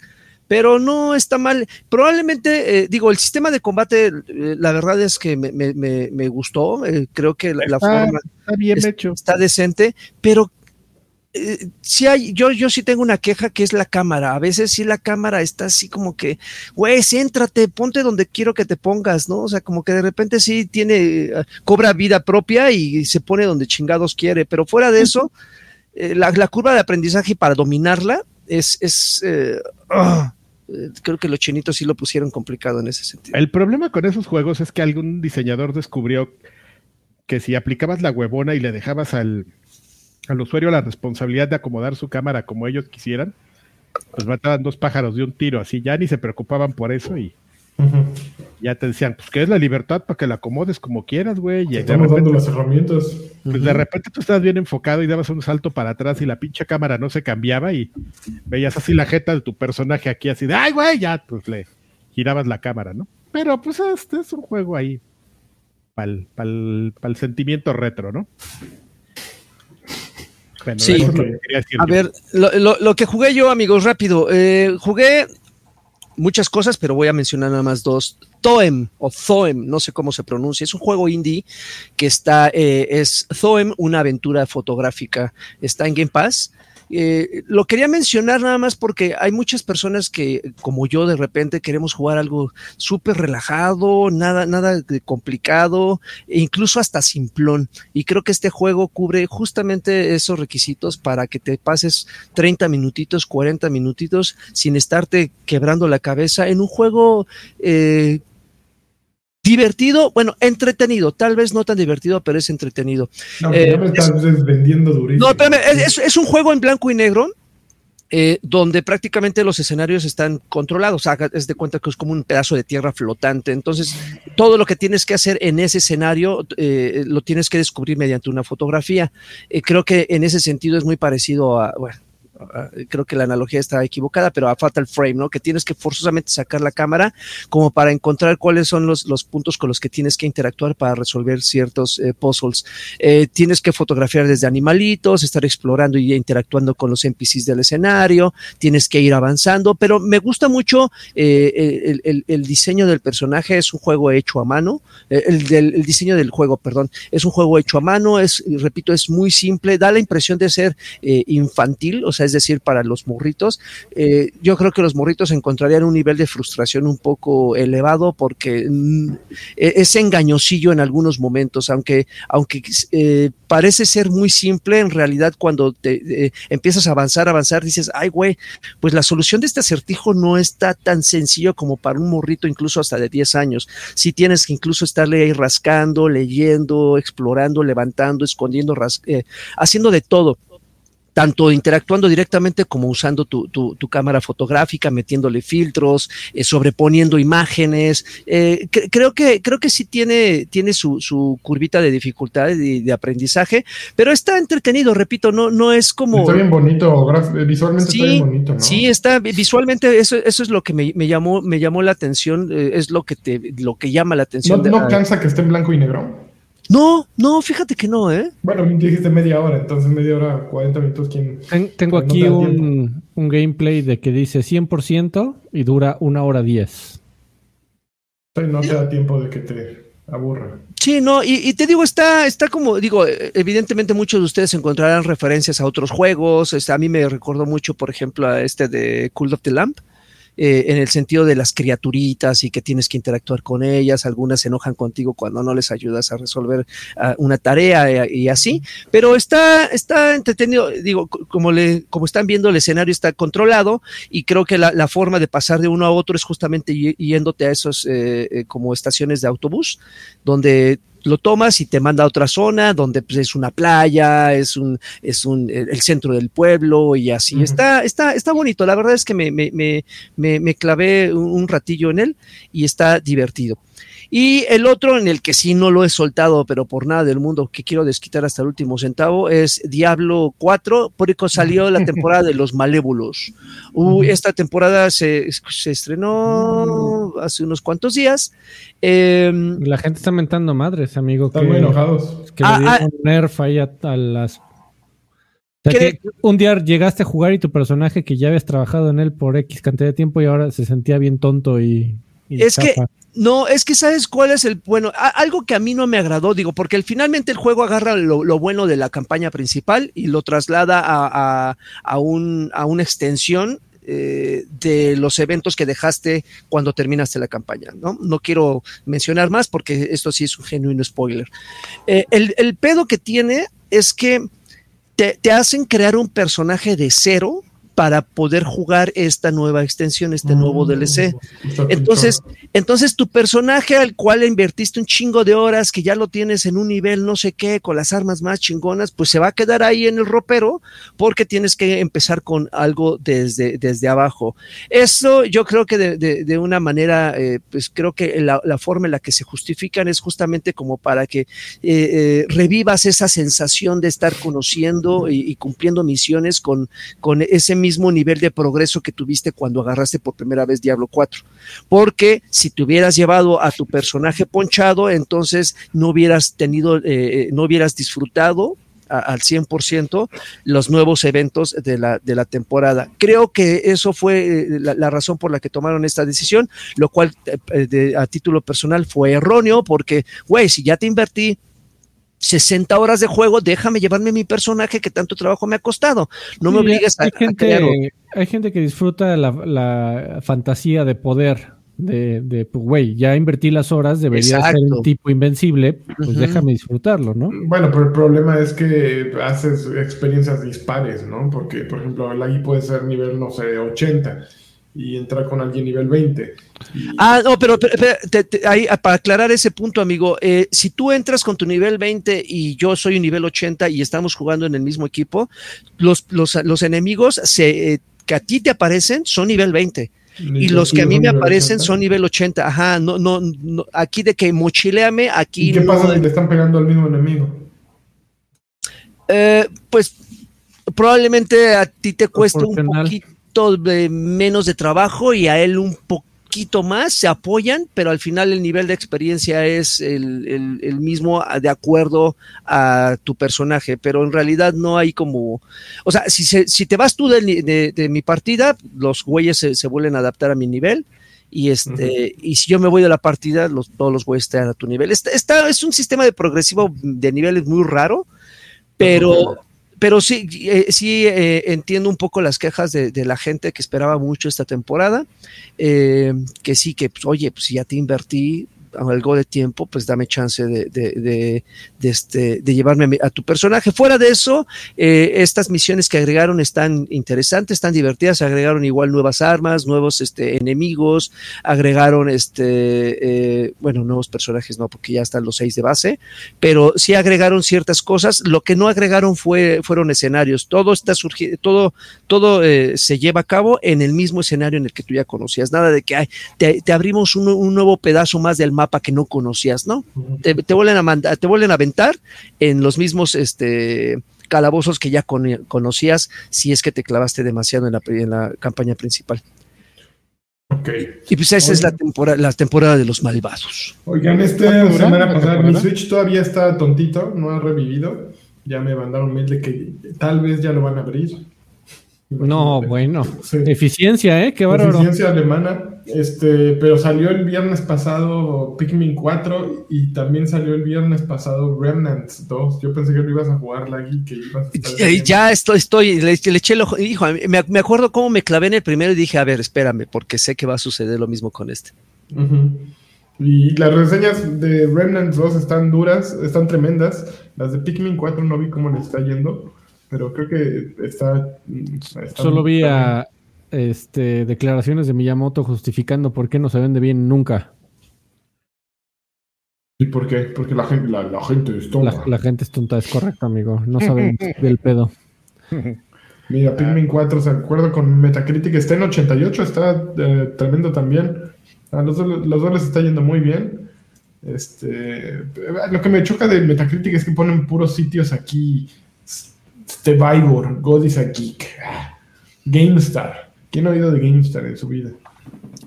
pero no está mal. Probablemente, eh, digo, el sistema de combate, eh, la verdad es que me, gustó, eh, creo que la, forma está bien hecho. está decente, pero eh, hay, yo, yo sí tengo una queja que es la cámara. A veces sí la cámara está así como que, güey, céntrate, ponte donde quiero que te pongas, ¿no? O sea, como que de repente sí tiene, eh, cobra vida propia y se pone donde chingados quiere. Pero fuera de eso, eh, la, curva de aprendizaje para dominarla es, es ah, creo que los chinitos sí lo pusieron complicado en ese sentido. El problema con esos juegos es que algún diseñador descubrió que si aplicabas la huevona y le dejabas al al usuario la responsabilidad de acomodar su cámara como ellos quisieran, pues mataban dos pájaros de un tiro, así ya ni se preocupaban por eso y ya te decían, pues que es la libertad para que la acomodes como quieras, güey. Y Estamos dando las herramientas. Pues de repente tú estabas bien enfocado y dabas un salto para atrás y la pinche cámara no se cambiaba y veías así la jeta de tu personaje aquí así de, ay, güey, ya, pues le girabas la cámara, ¿no? Pero pues este es un juego ahí para el sentimiento retro, ¿no? Sí, a ver, lo, que jugué yo, amigos, rápido. Eh, jugué muchas cosas, pero voy a mencionar nada más dos. Toem o Thoem, no sé cómo se pronuncia, es un juego indie que está, eh, es Thoem, una aventura fotográfica, está en Game Pass. Eh, lo quería mencionar nada más porque hay muchas personas que, como yo, de repente queremos jugar algo súper relajado, nada, nada complicado, e incluso hasta simplón. Y creo que este juego cubre justamente esos requisitos para que te pases 30 minutitos, 40 minutitos sin estarte quebrando la cabeza en un juego eh, divertido, bueno, entretenido, tal vez no tan divertido, pero es entretenido. No, eh, me estás vendiendo durísimo. No, espérame, es, un juego en blanco y negro. Eh, donde prácticamente los escenarios están controlados, es de cuenta que es como un pedazo de tierra flotante, entonces todo lo que tienes que hacer en ese escenario eh, lo tienes que descubrir mediante una fotografía. creo que en ese sentido es muy parecido a, bueno, creo que la analogía está equivocada, pero a Fatal Frame, ¿no? Que tienes que forzosamente sacar la cámara como para encontrar cuáles son los, los puntos con los que tienes que interactuar para resolver ciertos eh, puzzles. Eh, tienes que fotografiar desde animalitos, estar explorando y interactuando con los NPCs del escenario, tienes que ir avanzando, pero me gusta mucho eh, el, diseño del personaje, es un juego hecho a mano, el, el, diseño del juego, perdón, es un juego hecho a mano, es, repito, es muy simple, da la impresión de ser infantil, o sea, es decir, para los morritos. Eh, yo creo que los morritos encontrarían un nivel de frustración un poco elevado porque mm, e-, es engañosillo en algunos momentos, aunque, aunque eh, parece ser muy simple, en realidad cuando te eh, empiezas a avanzar, avanzar, dices, ay, güey, pues la solución de este acertijo no está tan sencillo como para un morrito incluso hasta de 10 años. Si tienes que incluso estarle ahí rascando, leyendo, explorando, levantando, escondiendo, haciendo de todo tanto interactuando directamente como usando tu, cámara fotográfica, metiéndole filtros, eh, sobreponiendo imágenes. Eh, creo, que, creo que sí tiene, tiene su, curvita de dificultad y de, aprendizaje, pero está entretenido, repito, no, no es como... Está bien bonito, visualmente está bien bonito, ¿no? Sí, está visualmente, eso, eso es lo que me, llamó, me llamó la atención, eh, es lo que te, lo que llama la atención. ¿No, no cansa que esté en blanco y negro? No, no, fíjate que no, ¿eh? Bueno, dijiste media hora, entonces media hora, 40 minutos. ¿quién, tengo aquí un, gameplay de que dice 100% y dura una hora 10. No te da tiempo de que te aburra. Sí, no, y, te digo, está, está como, digo, evidentemente muchos de ustedes encontrarán referencias a otros juegos. Este, a mí me recordó mucho, por ejemplo, a este de Cool of the Lamp. Eh, en el sentido de las criaturitas y que tienes que interactuar con ellas, algunas se enojan contigo cuando no les ayudas a resolver ah, una tarea eh, y así, pero está, está entretenido, digo, como, le, como están viendo el escenario está controlado y creo que la, forma de pasar de uno a otro es justamente yéndote a esos eh, como estaciones de autobús, donde lo tomas y te manda a otra zona donde pues, es una playa, es un, es un, el centro del pueblo y así. Está, está, está bonito. La verdad es que me, me, me, me clavé un ratillo en él y está divertido. Y el otro en el que sí no lo he soltado, pero por nada del mundo que quiero desquitar hasta el último centavo, es Diablo 4, porque salió la temporada de los Malévolos. esta temporada se, se, estrenó hace unos cuantos días. Em, la gente está mentando madres, amigo. Están muy enojados. Que le ah, dieron ah. nerf ahí a, las un día llegaste a jugar y tu personaje que ya habías trabajado en él por X cantidad de tiempo y ahora se sentía bien tonto y es que, no, es que sabes cuál es el, bueno, algo que a mí no me agradó, digo, porque finalmente el juego agarra lo, bueno de la campaña principal y lo traslada a, a, un, a una extensión eh, de los eventos que dejaste cuando terminaste la campaña, ¿no? No quiero mencionar más porque esto sí es un genuino spoiler. Eh, el, el, pedo que tiene es que te, te hacen crear un personaje de cero para poder jugar esta nueva extensión, este nuevo mm, DLC. Entonces, entonces tu personaje al cual invertiste un chingo de horas, que ya lo tienes en un nivel no sé qué, con las armas más chingonas, pues se va a quedar ahí en el ropero porque tienes que empezar con algo desde, desde abajo. Eso yo creo que de, una manera, eh, pues creo que la, forma en la que se justifican es justamente como para que eh, eh, revivas esa sensación de estar conociendo y, y cumpliendo misiones con, con ese mismo mismo nivel de progreso que tuviste cuando agarraste por primera vez Diablo 4. Porque si te hubieras llevado a tu personaje ponchado, entonces no hubieras tenido, eh, eh, no hubieras disfrutado al 100% los nuevos eventos de la, de la temporada. Creo que eso fue eh, la, razón por la que tomaron esta decisión, lo cual a título personal fue erróneo porque, güey, si ya te invertí 60 horas de juego, déjame llevarme mi personaje que tanto trabajo me ha costado. No me obligues a, hay gente, Hay gente que disfruta la, la fantasía de poder, de, de pues, güey, ya invertí las horas, debería ser un tipo invencible, pues déjame disfrutarlo, ¿no? Bueno, pero el problema es que haces experiencias dispares, ¿no? Porque, por ejemplo, el ahí puede ser nivel, no sé, 80 y entrar con alguien nivel 20. Ah, no, pero, ahí, para aclarar ese punto, amigo, eh, si tú entras con tu nivel 20 y yo soy un nivel 80 y estamos jugando en el mismo equipo, los, los, enemigos se, eh, que a ti te aparecen son nivel 20. Y los que a mí me aparecen son nivel 80. Ajá, no, no, aquí de que mochileame, aquí. ¿Y qué pasa si te están pegando al mismo enemigo? Eh, pues probablemente a ti te cueste un poquito de menos de trabajo y a él un poquito más, se apoyan, pero al final el nivel de experiencia es el, mismo de acuerdo a tu personaje, pero en realidad no hay como, o sea, si, si te vas tú de, mi partida, los güeyes se, vuelven a adaptar a mi nivel. Y este, y si yo me voy de la partida, los, todos los güeyes están a tu nivel. Está, es un sistema de progresivo de niveles muy raro, pero, pero sí, eh, sí eh, entiendo un poco las quejas de, la gente que esperaba mucho esta temporada, eh, que sí, que pues, oye, pues ya te invertí, algo de tiempo, pues dame chance de, este, de llevarme a, tu personaje. Fuera de eso, eh, estas misiones que agregaron están interesantes, están divertidas, agregaron igual nuevas armas, nuevos este, enemigos, agregaron este, eh, bueno, nuevos personajes, no, porque ya están los seis de base, pero sí agregaron ciertas cosas. Lo que no agregaron fue, fueron escenarios. Todo está surgiendo, todo, todo eh, se lleva a cabo en el mismo escenario en el que tú ya conocías. Nada de que ay, te, abrimos un, nuevo pedazo más del mapa que no conocías, ¿no? te, vuelven a mandar, te vuelven a aventar en los mismos este, calabozos que ya conocías si es que te clavaste demasiado en la, en la campaña principal. Okay. Y pues esa es la temporada, la temporada de los malvados. Oigan, esta semana pasada mi Switch todavía está tontito, no ha revivido. Ya me mandaron mail de que tal vez ya lo van a abrir. No, bueno. Eficiencia, ¿eh? Qué bárbaro. Eficiencia alemana. Este, pero salió el viernes pasado Pikmin 4 y también salió el viernes pasado Remnants 2. Yo pensé que no ibas a jugar la que ibas a Ya estoy, estoy, le, eché el ojo. Hijo, me, me, acuerdo cómo me clavé en el primero y dije, a ver, espérame, porque sé que va a suceder lo mismo con este. Y las reseñas de Remnants 2 están duras, están tremendas. Las de Pikmin 4 no vi cómo le está yendo pero creo que está... Solo vi a este, declaraciones de Miyamoto justificando por qué no se vende bien nunca. ¿Y por qué? Porque la gente, la, gente es tonta. La, gente es tonta, es correcto, amigo. No saben del pedo. Mira, Pikmin 4, se acuerdo con Metacritic, está en 88, está eh, tremendo también. A los, los dos les está yendo muy bien. Este, lo que me choca de Metacritic es que ponen puros sitios aquí Stevivor, God is a Geek. GameStar. ¿Quién ha oído de GameStar en su vida?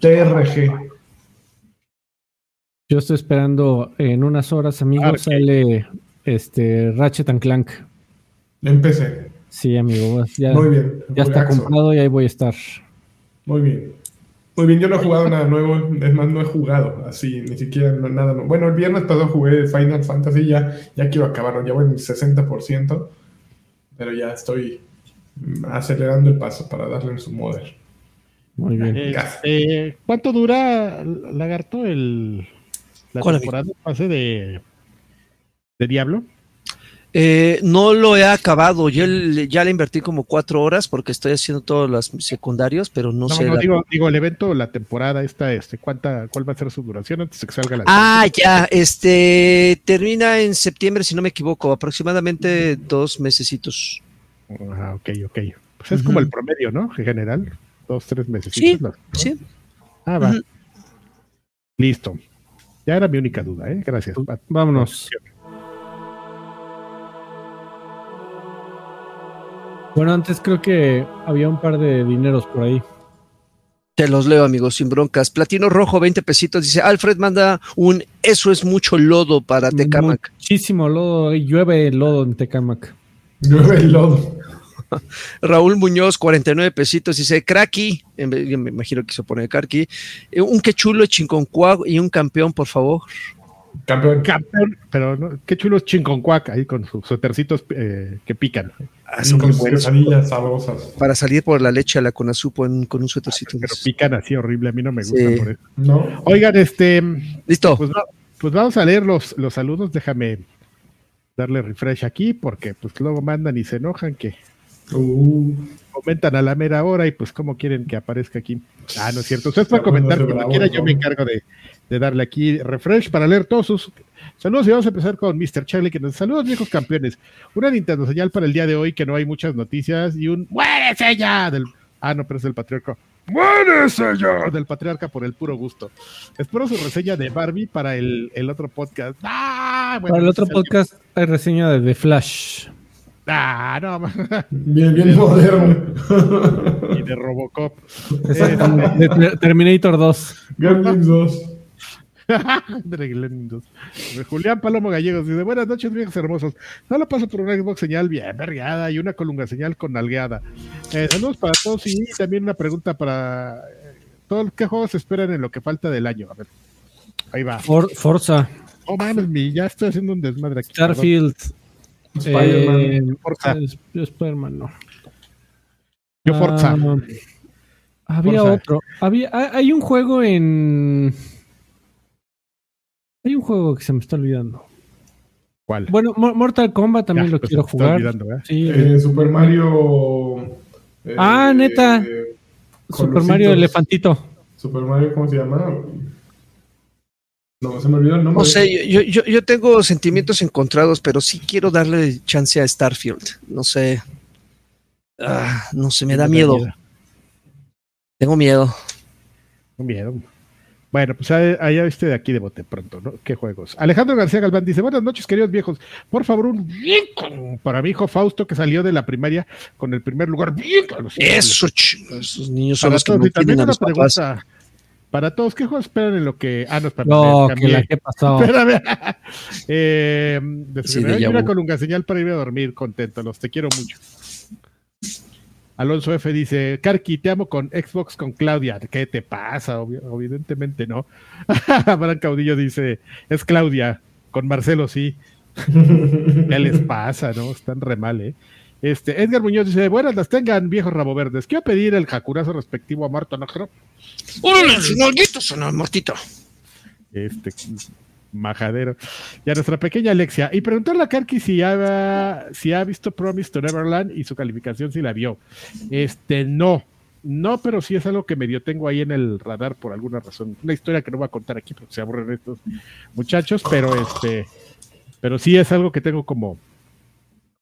TRG. Yo estoy esperando en unas horas, amigo, ah, sale este Ratchet and Clank. En PC. Sí, amigo. Ya, Muy bien. Ya está comprado y ahí voy a estar. Muy bien. Muy bien, yo no he jugado nada nuevo, es más, no he jugado así, ni siquiera nada nuevo. Bueno, el viernes pasado jugué Final Fantasy, ya, ya quiero acabarlo, ya voy en 60% pero ya estoy acelerando el paso para darle en su modder. Muy bien. Este, ¿Cuánto dura, Lagarto, el, la temporada pase de, de Diablo? Eh, no lo he acabado. Yo ya le invertí como cuatro horas porque estoy haciendo todos los secundarios, pero no, sé. No, digo, digo, el evento, la temporada esta, este, ¿cuánta, ¿cuál va a ser su duración antes de que salga la? Ah, ya, este, termina en septiembre, si no me equivoco, aproximadamente dos mesecitos. Ah, ok, ok. Pues es como el promedio, ¿no? En general, dos, tres meses. Sí, sí. Ah, va. Listo. Ya era mi única duda, ¿eh? Gracias. Vámonos. Bueno, antes creo que había un par de dineros por ahí. Te los leo, amigos, sin broncas. Platino rojo, 20 pesitos. Dice, Alfred manda un, eso es mucho lodo para Tecamac. Muchísimo lodo, llueve lodo en Tecamac. Llueve el lodo. Raúl Muñoz, 49 pesitos, dice, Cracky, me imagino que se pone Cracky, eh, un quechulo chinconcuac y un campeón, por favor. Campeón. Campeón, pero no, qué chulo es Chinconcuac ahí con sus suetercitos eh, que pican. Ah, son muy buenos. sabrosas. Para salir por la leche a la Conasupo con un suetercito. Pero pican así horrible, a mí no me gusta por eso. ¿No? Oigan, este. Listo. Pues, pues, vamos a leer los, los saludos. Déjame darle refresh aquí porque pues luego mandan y se enojan que uh. comentan a la mera hora y pues cómo quieren que aparezca aquí. Ah, no es cierto. Ustedes pueden comentar como quiera, yo me encargo de, de darle aquí refresh para leer todos sus saludos y vamos a empezar con Mr. Charlie que nos saludos viejos campeones. Una Nintendo señal para el día de hoy que no hay muchas noticias y un ¡Muérese ya! Del, ah, no, pero es del patriarca. ¡Muérese ya! Del patriarca por el puro gusto. Espero su reseña de Barbie para el, el otro podcast. ¡Ah! para el otro podcast hay reseña de The Flash. Ah, no. Bien, bien moderno. y de Robocop. de Terminator 2. Gremlins 2. Julián Palomo Gallegos dice: Buenas noches, viejos hermosos. Solo paso por una Xbox señal bien vergada y una colunga señal con nalgueada. Eh, saludos para todos y también una pregunta para eh, todos. ¿Qué juegos esperan en lo que falta del año? A ver, ahí va. Forza. Oh, mames, ya estoy haciendo un desmadre aquí. Starfield. Spider-Man. Eh, Forza. Spider-Man, no. Yo, Forza. Ah, había otro. Había, hay un juego en Hay un juego que se me está olvidando. ¿Cuál? Bueno, Mo- Mortal Kombat también Ya, lo pues, quiero se está jugar. olvidando, ¿verdad? Sí, Eh, Super Mario. eh, Ah, neta. eh, Super Mario. Elefantito. Super Mario, ¿cómo se llama? No, se me olvidó el nombre. No sé, yo, yo, yo tengo sentimientos encontrados, pero sí quiero darle chance a Starfield. No sé. Ah, no sé, me da miedo. Tengo miedo. Un miedo. Bueno, pues ahí- allá viste de aquí de bote pronto, ¿no? ¿Qué juegos? Alejandro García Galván dice, buenas noches, queridos viejos. Por favor, un bien con- para mi hijo Fausto, que salió de la primaria con el primer lugar. Bien Eso, ch- esos niños son Para los que todos, no y también tienen a una los papás. pregunta. Para todos, ¿qué juegos esperan en lo que... Ah, no, espérame, No, que la que pasó. Espérame. eh, de Sí, y una vu. colunga señal para ir a dormir contento. Los te quiero mucho. Alonso F dice, Karki, te amo con Xbox con Claudia. ¿Qué te pasa? Obvio- evidentemente no. Abraham Caudillo dice, es Claudia, con Marcelo sí. ¿Qué les pasa? ¿No? Están re mal, ¿eh? Este, Edgar Muñoz dice, buenas las tengan, viejos rabo verdes. Quiero pedir el jacurazo respectivo a Marta Nájero. ¡Órale, son al mortito! este majadero. Y a nuestra pequeña Alexia. Y preguntarle a Karki si ha, si ha visto Promise to Neverland y su calificación si la vio. Este, no. No, pero sí es algo que medio tengo ahí en el radar por alguna razón. Una historia que no voy a contar aquí porque se aburren estos muchachos, pero este, pero sí es algo que tengo como,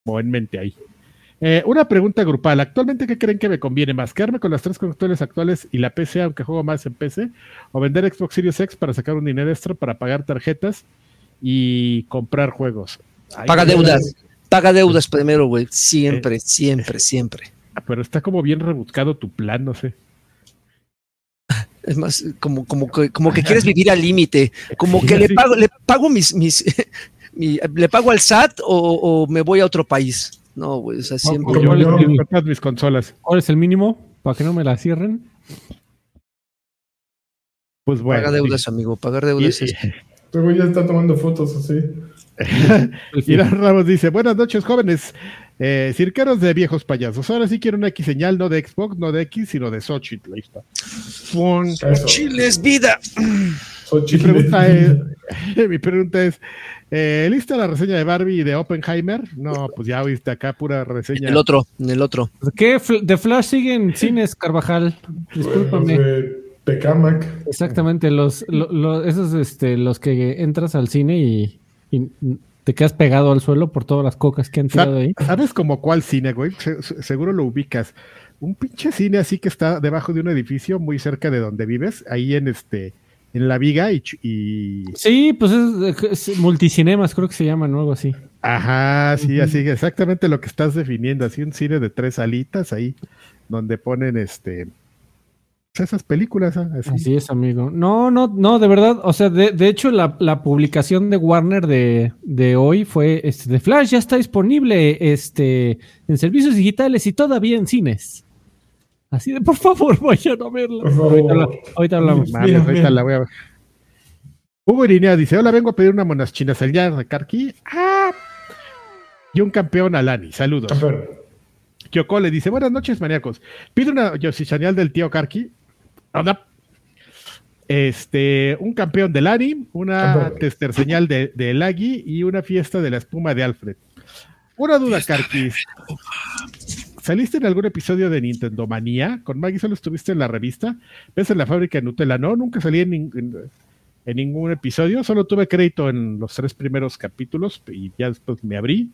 como en mente ahí. Eh, una pregunta grupal. ¿Actualmente qué creen que me conviene más? ¿Quedarme con las tres consolas actuales y la PC, aunque juego más en PC? ¿O vender Xbox Series X para sacar un dinero extra para pagar tarjetas y comprar juegos? Ay, Paga deudas. Paga deudas primero, güey. Siempre, siempre, siempre. Pero está como bien rebuscado tu plan, no sé. Es más, como, como, que, como que quieres vivir al límite. Como que le pago, le pago mis, mis mi- le pago al SAT o, o me voy a otro país. No, güey, o sea, siempre. Como Yo, yo. yo todas mis consolas. ¿Cuál es el mínimo? Para que no me la cierren. Pues bueno. Paga deudas, amigo. Pagar deudas Y- es. Luego ya está tomando fotos así. Y Irán Ramos dice, buenas noches jóvenes, eh, cirqueros de viejos payasos. Ahora sí quiero una X señal, no de Xbox, no de X, sino de Xochitl. Ahí está. Es vida. Mi pregunta es, mi pregunta es, eh, ¿lista la reseña de Barbie y de Oppenheimer? No, pues ya oíste acá pura reseña. El otro, en el otro. ¿Qué? Fl- ¿De Flash sigue en cines, Carvajal? Discúlpame. Tecamac. Exactamente, los, lo- lo- esos este, los que entras al cine y, y te quedas pegado al suelo por todas las cocas que han tirado ahí. ¿Sabes como cuál cine, güey? Se- se- seguro lo ubicas. Un pinche cine así que está debajo de un edificio muy cerca de donde vives, ahí en este, en la viga y, Sí, pues es, es multicinemas, creo que se llaman o algo así. ajá, sí, así exactamente lo que estás definiendo, así un cine de tres alitas ahí, donde ponen este esas películas, ah, así. Así es, amigo. No, no, no, de verdad. O sea, de, de hecho, la, la publicación de Warner de, de hoy fue este, The Flash ya está disponible este, en servicios digitales y todavía en cines. Así de, por favor, vayan a favor. Ahorita, habla- ahorita hablamos. Mames, Mira, ahorita mira. la voy a ver. Hugo Irinea dice: Hola, vengo a pedir una monas chinas al de Karki. Ah. Y un campeón Alani. Saludos. Campeón. Kyoko le dice, buenas noches, maníacos. Pido una Yoshi-señal del tío Karki. Este, un campeón del Lani, una Campeón. tester señal de, de Lagi y una fiesta de la espuma de Alfred. Una duda, Karki. ¿Saliste en algún episodio de Nintendo Manía? Con Maggie solo estuviste en la revista. ¿Ves en la fábrica de Nutella? No, nunca salí en- en ningún episodio. Solo tuve crédito en los tres primeros capítulos y ya después me abrí.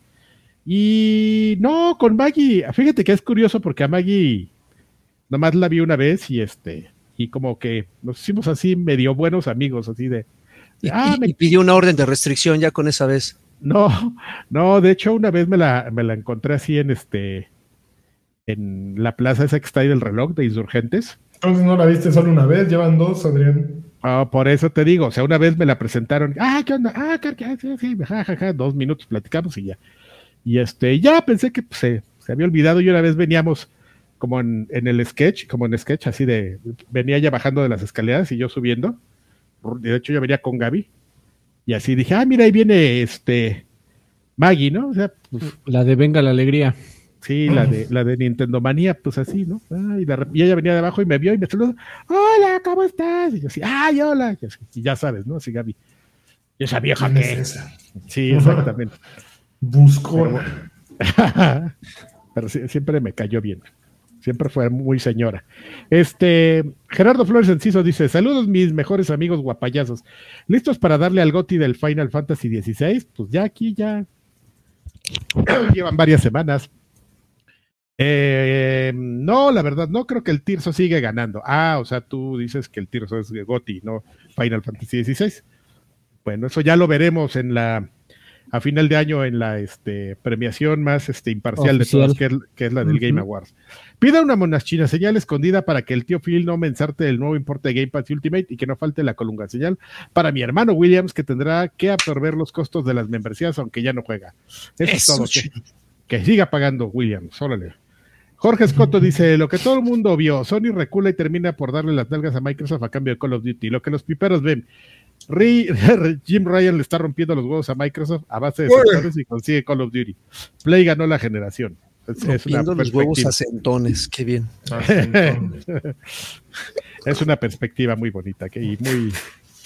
Y no, con Maggie, fíjate que es curioso porque a Maggie nomás la vi una vez y este, y como que nos hicimos así medio buenos amigos, así de, Y, ah, y- me- y pidió una orden de restricción ya con esa vez. no, no, de hecho una vez me la, me la encontré así en este, en la plaza esa que está ahí del reloj de Insurgentes. Entonces no la viste solo una vez, llevan dos, Adrián. Ah, por eso te digo, o sea, una vez me la presentaron, ah, ¿qué onda? Ah, ¿qué, qué? sí, sí, ja, ja, ja, dos minutos platicamos y ya. Y este, ya pensé que pues, se, se había olvidado y una vez veníamos como en, en el sketch, como en sketch, así de, venía ella bajando de las escaleras y yo subiendo. De hecho, yo venía con Gaby. Y así dije, ah, mira, ahí viene este Maggie, ¿no? O sea, pues, La de Venga la Alegría. Sí, la de, la de Nintendo Manía, pues así, ¿no? Ah, y, de rep- y ella venía de abajo y me vio y me saludó, hola, ¿cómo estás? Y yo así, ay, hola, y, así, y ya sabes, ¿no? Así Gaby. ¿Y esa vieja ¿Quién qué? es esa? Sí, exactamente. Buscona. Pero siempre me cayó bien. Siempre fue muy señora. Este, Gerardo Flores Enciso dice: Saludos, mis mejores amigos guapayazos. ¿Listos para darle al Goti del Final Fantasy XVI? Pues ya aquí ya llevan varias semanas. Eh, no, la verdad, no creo que el Tirso sigue ganando. Ah, o sea, tú dices que el Tirso es Goti, no Final Fantasy XVI. Bueno, eso ya lo veremos en la a final de año en la este, premiación más este, imparcial Oficial. de todas, que es, que es la del. Game Awards. Pida una monachina señal escondida para que el tío Phil no me ensarte el nuevo importe de Game Pass Ultimate y que no falte la colunga señal para mi hermano Williams que tendrá que absorber los costos de las membresías aunque ya no juega. Eso, es todo. que siga pagando Williams, órale. Jorge Escoto dice, lo que todo el mundo vio, Sony recula y termina por darle las nalgas a Microsoft a cambio de Call of Duty. Lo que los piperos ven, Jim Ryan le está rompiendo los huevos a Microsoft a base de sectores y consigue Call of Duty. Play ganó la generación. Es, es una Rompiendo los huevos a centones, qué bien. Es una perspectiva muy bonita que- y muy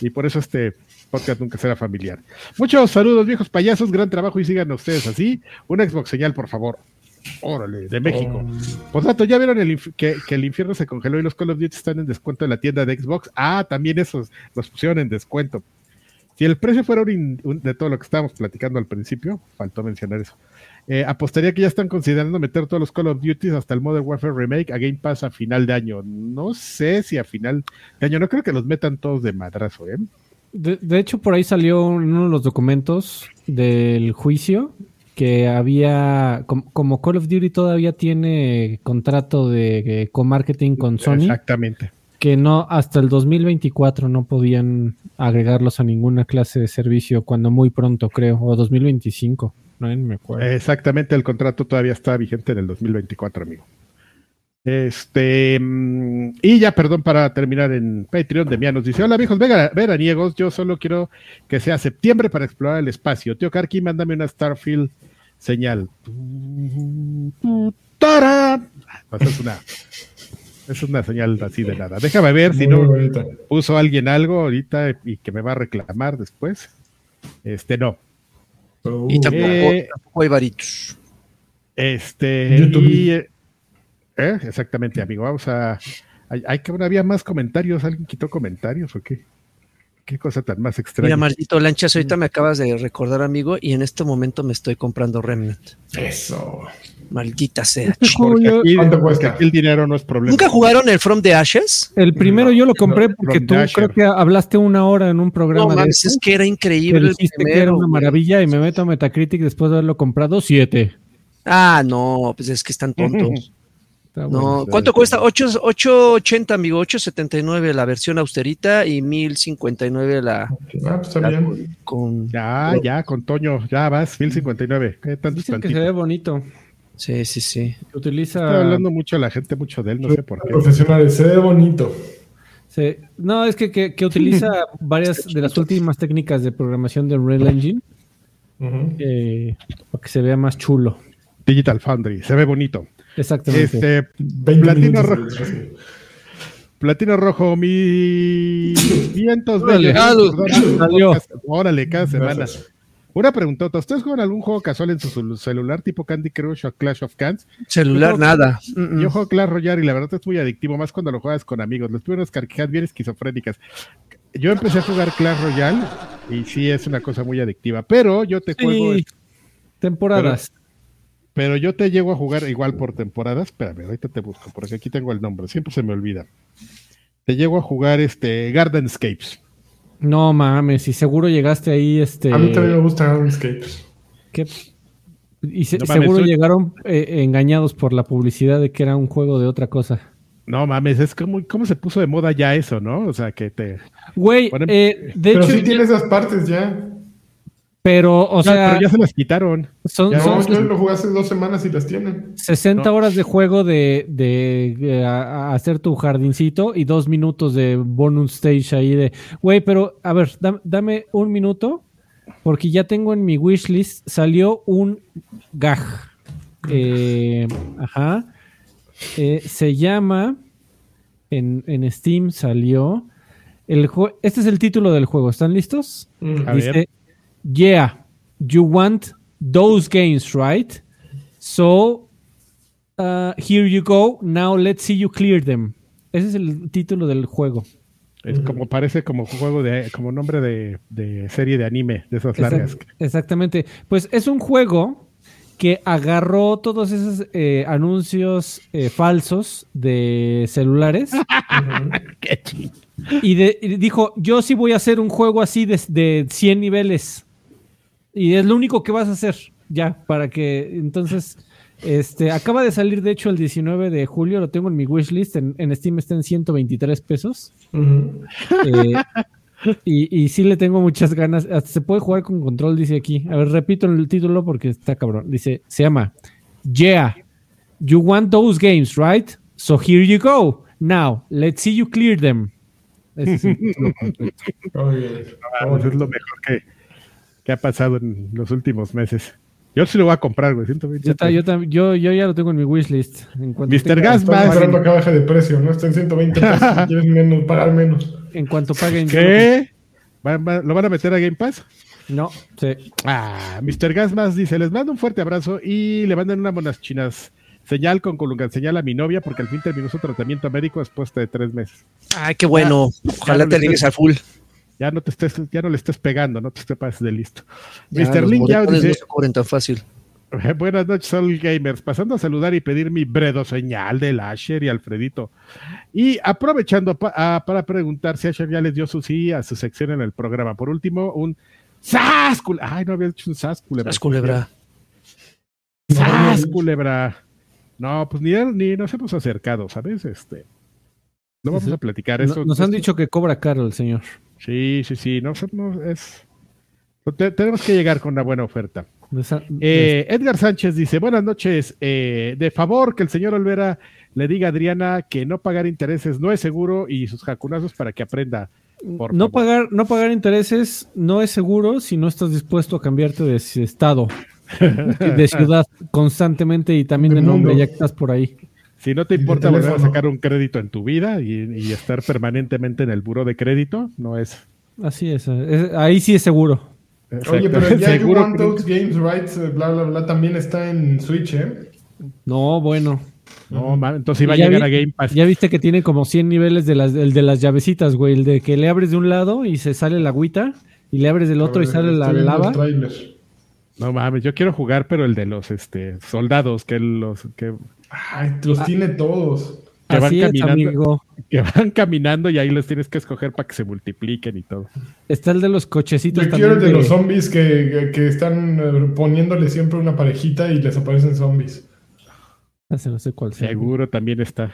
y por eso este podcast nunca será familiar. Muchos saludos, viejos payasos, gran trabajo y sigan ustedes así. Una Xbox señal, por favor. Órale, de México. Um, Por tanto, ¿ya vieron el que, que el infierno se congeló y los Call of Duty están en descuento en la tienda de Xbox? Ah, también esos los pusieron en descuento. Si el precio fuera un in- un- de todo lo que estábamos platicando al principio, faltó mencionar eso. eh, apostaría que ya están considerando meter todos los Call of Duty hasta el Modern Warfare Remake a Game Pass a final de año. No sé si a final de año, no creo que los metan todos de madrazo, ¿eh? De, de hecho, por ahí salió uno de los documentos del juicio que había, com- como Call of Duty todavía tiene contrato de eh, co-marketing con Sony, Exactamente. que no hasta el 2024 no podían agregarlos a ninguna clase de servicio, cuando muy pronto creo, o 2025, no me acuerdo. Exactamente, el contrato todavía está vigente en el 2024, amigo. Este, mm, y ya, perdón, para terminar en Patreon, Demian nos dice: Hola viejos veraniegos, yo solo quiero que sea septiembre para explorar el espacio. Tío Karki, mándame una Starfield señal. ¡Tara! Pues es una, es una señal así de nada. Déjame ver si muy no bonita. puso alguien algo ahorita y que me va a reclamar después. Este, no. Uh, Y tampoco, Eh, tampoco hay varitos. Este, YouTube. y, eh, exactamente, amigo. Vamos a. Hay, hay que había más comentarios. ¿Alguien quitó comentarios o qué? Qué cosa tan más extraña. Mira, maldito Lanchas, ahorita me acabas de recordar, amigo, y en este momento me estoy comprando Remnant. Eso. Maldita sea. Porque, aquí, ¿Cuánto porque cuesta? aquí el dinero no es problema. ¿Nunca jugaron el From the Ashes? el primero no, yo lo compré no, porque tú creo que hablaste una hora en un No programa de mames, eso, es que era que increíble el dijiste que era una güey. maravilla y me meto a Metacritic después de haberlo comprado, siete. Ah, no, pues es que están tontos. Está bueno. No, ¿cuánto cuesta? 8, 8.80, amigo, 8.79 la versión austerita y 1.059 la, Ah, pues está la bien. con... Ya, ya, con Toño, ya vas, 1059. ¿Qué tanto Dicen que se ve bonito. Sí, sí, sí. Utiliza. Está hablando mucho la gente, mucho de él, no sé por qué. Profesionales, se ve bonito. Sí. No, es que, que, que utiliza varias de las últimas técnicas de programación de Unreal Engine eh, para que se vea más chulo. Digital Foundry, se ve bonito. Exactamente. Este, 20 Platino minutos de rojo. Platino Rojo, mis vientos podcast. Órale, cada semana. Una preguntota, ¿ustedes juegan algún juego casual en su celu- celular tipo Candy Crush o Clash of Clans? Celular, Yo- nada. Yo juego Clash Royale y la verdad es muy adictivo, más cuando lo juegas con amigos. Les pido unas carcajadas bien esquizofrénicas. Yo empecé a jugar Clash Royale y sí es una cosa muy adictiva, pero yo te juego, temporadas. pero yo te llego a jugar igual por temporadas. Espérame, ahorita te busco, porque aquí tengo el nombre, siempre se me olvida. Te llego a jugar este Gardenscapes. No mames, y seguro llegaste ahí, este. A mí también me gusta Escapes. ¿qué? Y se- No mames, seguro soy- llegaron eh, engañados por la publicidad de que era un juego de otra cosa. No mames, es como cómo se puso de moda ya eso, ¿no? O sea, que te Güey, eh, de Pero hecho, sí tiene esas partes ya. Pero, o Ya, sea, pero ya se las quitaron. son, No, yo lo jugué hace dos semanas y las tienen. 60 No. horas de juego de, de, eh, a- a hacer tu jardincito y dos minutos de bonus stage ahí de, güey, pero a ver, dam- dame un minuto porque ya tengo en mi wishlist, salió un gag. Eh, ajá. Eh, se llama, en, en Steam salió El este es el título del juego. ¿Están listos? Mm. A Dice, ver. Yeah, you want those games, right? So, uh, here you go. Now let's see you clear them. Ese es el título del juego. Es como parece como juego de, como nombre de, de serie de anime, de esas largas. Exact- exactamente. Pues es un juego que agarró todos esos eh, anuncios eh, falsos de celulares y, de- y dijo, yo sí voy a hacer un juego así de, de 100 niveles. Y es lo único que vas a hacer, ya, para que entonces... Este, acaba de salir, de hecho, el 19 de julio, lo tengo en mi wishlist, en, en Steam está en 123 pesos. Eh, y, y sí le tengo muchas ganas. Hasta se puede jugar con control, dice aquí. A ver, repito el título porque está cabrón. Dice, se llama Yeah, you want those games, right? So here you go. Now, let's see you clear them. Ese es el título completo. Muy bien. Pues es lo mejor que, que ha pasado en los últimos meses. Yo sí lo voy a comprar, güey. 120 Yo, ta- yo, yo, yo ya lo tengo en mi wishlist. Mr. Gas más. esperando que baje de precio, ¿no? Está en 120 pesos. quieres menos, pagar menos. en cuanto paguen. ¿Qué? ¿Va- va- ¿Lo van a meter a Game Pass? No, sí. Ah, Mr. Gas más dice, les mando un fuerte abrazo y le mandan una buenas chinas. Señal con colunga, señal a mi novia porque al fin terminó su tratamiento médico después de tres meses. Ay, qué bueno. Ojalá te le ligues al full. Ya no te estés, ya no le estés pegando, no te estés pases de listo. Ya, Mr. Link ya dice, no se tan fácil. buenas noches, Soul Gamers, pasando a saludar y pedir mi bredo señal del Asher y Alfredito. Y aprovechando pa- ah, para preguntar si Asher ya les dio su sí a su sección en el programa. Por último, un ¡Sas! cul- Ay, no había hecho un ¡Sas, culebra! Culebra. ¡Sas, culebra! No, pues ni, ni nos hemos acercado, ¿sabes? Este. No vamos a platicar eso. nos han dicho que cobra caro el señor. Sí, sí, sí. No, no, es. te- tenemos que llegar con una buena oferta. Eh, Edgar Sánchez dice: Buenas noches. eh, de favor, que el señor Olvera le diga a Adriana que no pagar intereses no es seguro y sus jacunazos para que aprenda. por no favor. pagar, no pagar intereses no es seguro si no estás dispuesto a cambiarte de estado, de ciudad constantemente y también de, De nombre, mundo. ya que estás por ahí. Si no te importa volver a sacar un crédito en tu vida y, y estar permanentemente en el buro de crédito, no es. Así es, es- ahí sí es seguro. Oye, pero ya You Seguro Want Those Games Rights, eh, bla, bla, bla, también está en Switch, ¿eh? No, bueno. No, ma- entonces iba a llegar vi- a Game Pass. Ya viste que tiene como 100 niveles de las, el de las llavecitas, güey. El de que le abres de un lado y se sale la agüita y le abres del otro y sale la lava. No mames, yo quiero jugar, pero el de los este soldados que los que, Ay, los tiene todos. que van Así es, caminando. amigo. que van caminando y ahí los tienes que escoger para que se multipliquen y todo. Está el de los cochecitos Yo también. quiero el de de- los zombies que, que- que están eh, poniéndole siempre una parejita y les aparecen zombies. Ah, no sé cuál sea. Seguro también está.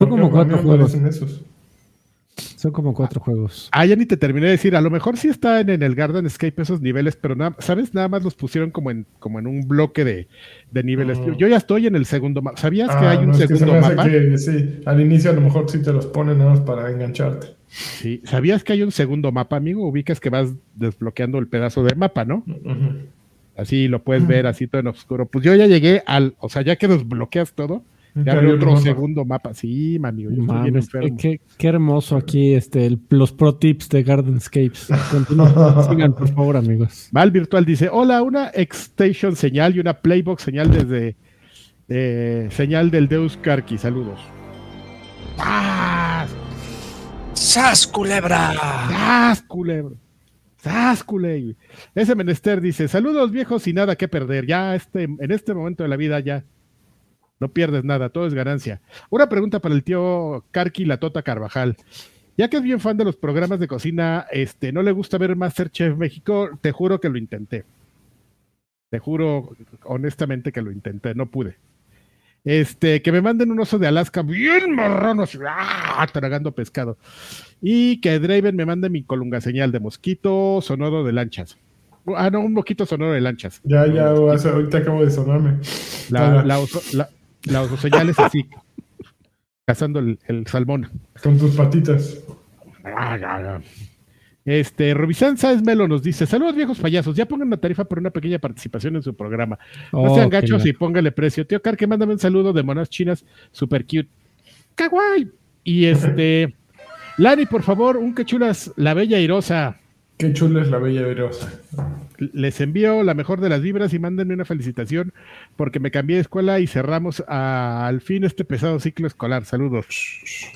Son como cuatro juegos. esos. Son como cuatro juegos. Ah, ya ni te terminé de decir, a lo mejor sí están en el Garden Escape esos niveles, pero nada, ¿sabes? Nada más los pusieron como en, como en un bloque de, de niveles. Mm. Yo, yo ya estoy en el segundo mapa. ¿Sabías que Ah, hay un no, es que se segundo mapa? que, sí, al inicio a lo mejor sí te los ponen nada más para engancharte. Sí. ¿Sabías que hay un segundo mapa, amigo? Ubicas que vas desbloqueando el pedazo de mapa, ¿no? Así lo puedes ver, así todo en oscuro. Pues yo ya llegué al, o sea, ya que desbloqueas todo, ya había otro segundo mapa. Sí, amigo, yo estoy bien Mames, qué, enfermo. qué- qué hermoso aquí este, el- los pro tips de Gardenscapes. Continúen, sigan, por favor, amigos. Val Virtual dice, hola, una X-Station señal y una Playbox señal desde eh, señal del Deus Karki, saludos. ¡Ah! ¡Sas, culebra! ¡Sas, culebro! ¡Sas, culebro! Ese menester dice, saludos viejos y nada que perder. Ya este, en este momento de la vida ya no pierdes nada, todo es ganancia. Una pregunta para el tío Karki La Tota Carvajal. Ya que es bien fan de los programas de cocina, este, no le gusta ver Masterchef México, te juro que lo intenté. Te juro honestamente que lo intenté, no pude. Este, que me manden un oso de Alaska bien marrano, ¡ah! tragando pescado. Y que Draven me mande mi colunga señal de mosquito sonoro de lanchas. Ah, no, un mosquito sonoro de lanchas. Ya, ya, ahorita acabo de sonarme. La, oso, la, la oso señal es así, cazando el, el salmón. Con tus patitas. Este, Robizán Sáez Melo nos dice: Saludos viejos payasos, ya pongan una tarifa por una pequeña participación en su programa. No Oh, sean gachos y póngale precio. Tío Carque, mándame un saludo de monas chinas super cute. ¡Kawaii! Y este, Lani, por favor, un que chulas, la bella irosa. Qué chula es la bella irosa. Les envío la mejor de las vibras y mándenme una felicitación porque me cambié de escuela y cerramos a- al fin este pesado ciclo escolar. Saludos.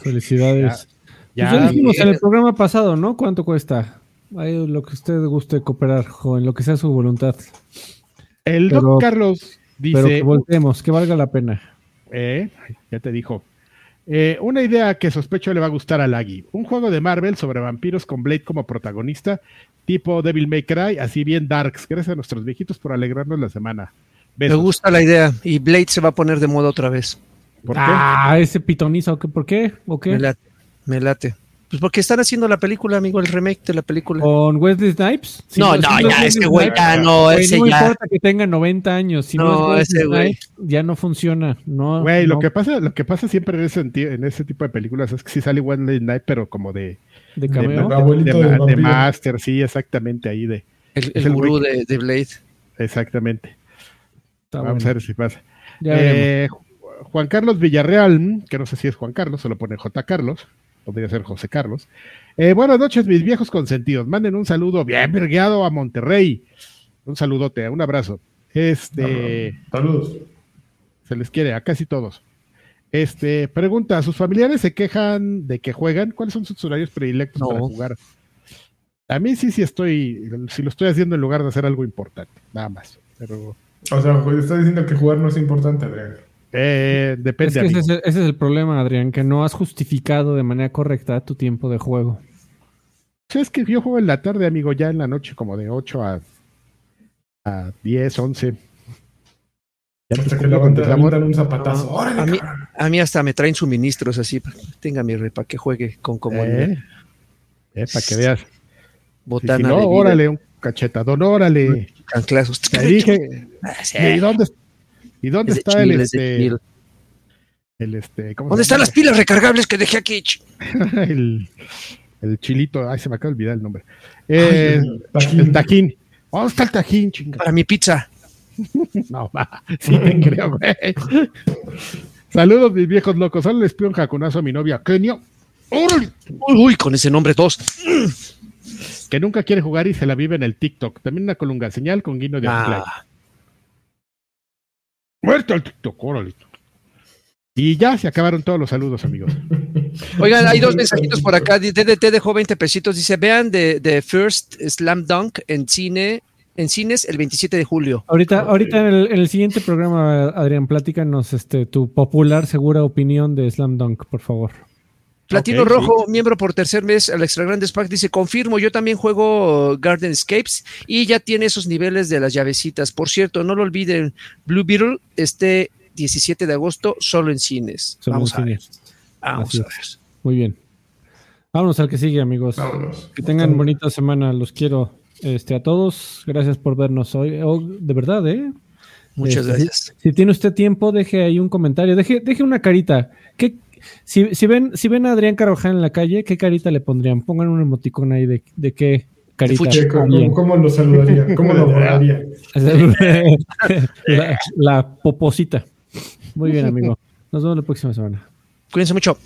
Felicidades. Ya, Pues ya dijimos en el programa pasado, ¿no? ¿Cuánto cuesta? Ahí lo que usted guste cooperar, joven, lo que sea su voluntad. el pero- Doc Carlos Pero que dice, volteemos, que valga la pena. eh, ya te dijo, eh, una idea que sospecho le va a gustar a Lagui. Un juego de Marvel sobre vampiros con Blade como protagonista, tipo Devil May Cry, así bien darks. Gracias a nuestros viejitos por alegrarnos la semana. Me gusta la idea. Y Blade se va a poner de moda otra vez. ¿Por qué? Ah, ese pitonizo, ¿qué- ¿por qué? ¿O qué? Me late. Me late. Pues porque están haciendo la película, amigo, el remake de la película. ¿Con Wesley Snipes? Si no, no, es ya, Wesley ese güey Snipes, ya no, ese no ya. importa que tenga 90 años, si no, No, es Wesley ese güey. Snipes, ya no funciona. No, Güey, lo no, que pasa, lo que pasa siempre en ese, en ese tipo de películas es que sí sale Wesley Night, pero como de, de cameo. De-. Master, sí, exactamente, ahí de, El, el el gurú de, de Blade. exactamente. Está Vamos bueno. a ver si pasa. Eh, Ju- Juan Carlos Villarreal, que no sé si es Juan Carlos, se lo pone J. Carlos, podría ser José Carlos. Eh, buenas noches, mis viejos consentidos. Manden un saludo bien vergueado a Monterrey. Un saludote, un abrazo. Este, Saludos. se les quiere a casi todos. Este, pregunta, ¿sus familiares se quejan de que juegan? ¿Cuáles son sus horarios predilectos No. para jugar? A mí sí, sí estoy, si lo estoy haciendo en lugar de hacer algo importante, nada más. Pero O sea, estás diciendo que jugar no es importante, Adrián. Eh, Es depende. que ese es, el, ese es el problema, Adrián, que no has justificado de manera correcta tu tiempo de juego. Es que yo juego en la tarde, amigo, ya en la noche, como de 8 a, a 10, 11. Ya Hasta te que le cumplo con aventan, tu amor. aventan un zapatazo. No, ¡Órale, a mí-! A mí hasta me traen suministros así. Tenga mi re para que juegue con comodidad. Eh, eh, para que veas. Botana si no, de vida, órale, un cachetadón, órale. chanclazos. Te dije. Ah. ¿Y dónde, y dónde Es de está el, es este, el este, ¿cómo se ¿Dónde están las pilas recargables que dejé aquí? el, el chilito, ay, se me acaba de olvidar el nombre. Eh, Ay, el tajín. el tajín. ¿Dónde está el tajín, chinga? Para mi pizza. No, va. Sí te creo, güey. Saludos, mis viejos locos. Solo les pido un jacunazo a mi novia, Kenio. ¡Órale! Uy, uy, con ese nombre dos. Que nunca quiere jugar y se la vive en el TikTok. También una colunga señal con guino de. Ah, Muerto el TikTok, órale. Y ya se acabaron todos los saludos, amigos. Oigan, hay dos mensajitos por acá. DDT dejó 20 pesitos. Dice, vean de, de First Slam Dunk en cine, en cines el 27 de julio. Ahorita, ahorita en el, en el siguiente programa, Adrián, platícanos este, tu popular, segura opinión de Slam Dunk, por favor. Platino Rojo, miembro por tercer mes al Extra Grandes Pack, dice, confirmo, yo también juego Garden Escapes y ya tiene esos niveles de las llavecitas. Por cierto, no lo olviden, Blue Beetle este 17 de agosto solo en cines. Solo en Vamos a ver. cines. Vamos Así a es. ver. Muy bien. Vámonos al que sigue, amigos. Vámonos. Que tengan bonita semana. Los quiero este, a todos. Gracias por vernos hoy. Oh, de verdad, ¿eh? Muchas Este, gracias. Si tiene usted tiempo, deje ahí un comentario. Deje, deje una carita. ¿Qué, si, si ven, si ven a Adrián Carvajal en la calle, ¿qué carita le pondrían? Pongan un emoticón ahí de, de qué carita. fuchi. ¿Qué- ¿Cómo, cómo lo saludaría? ¿Cómo lo la poposita. Muy bien, amigo. Nos vemos la próxima semana. Cuídense mucho.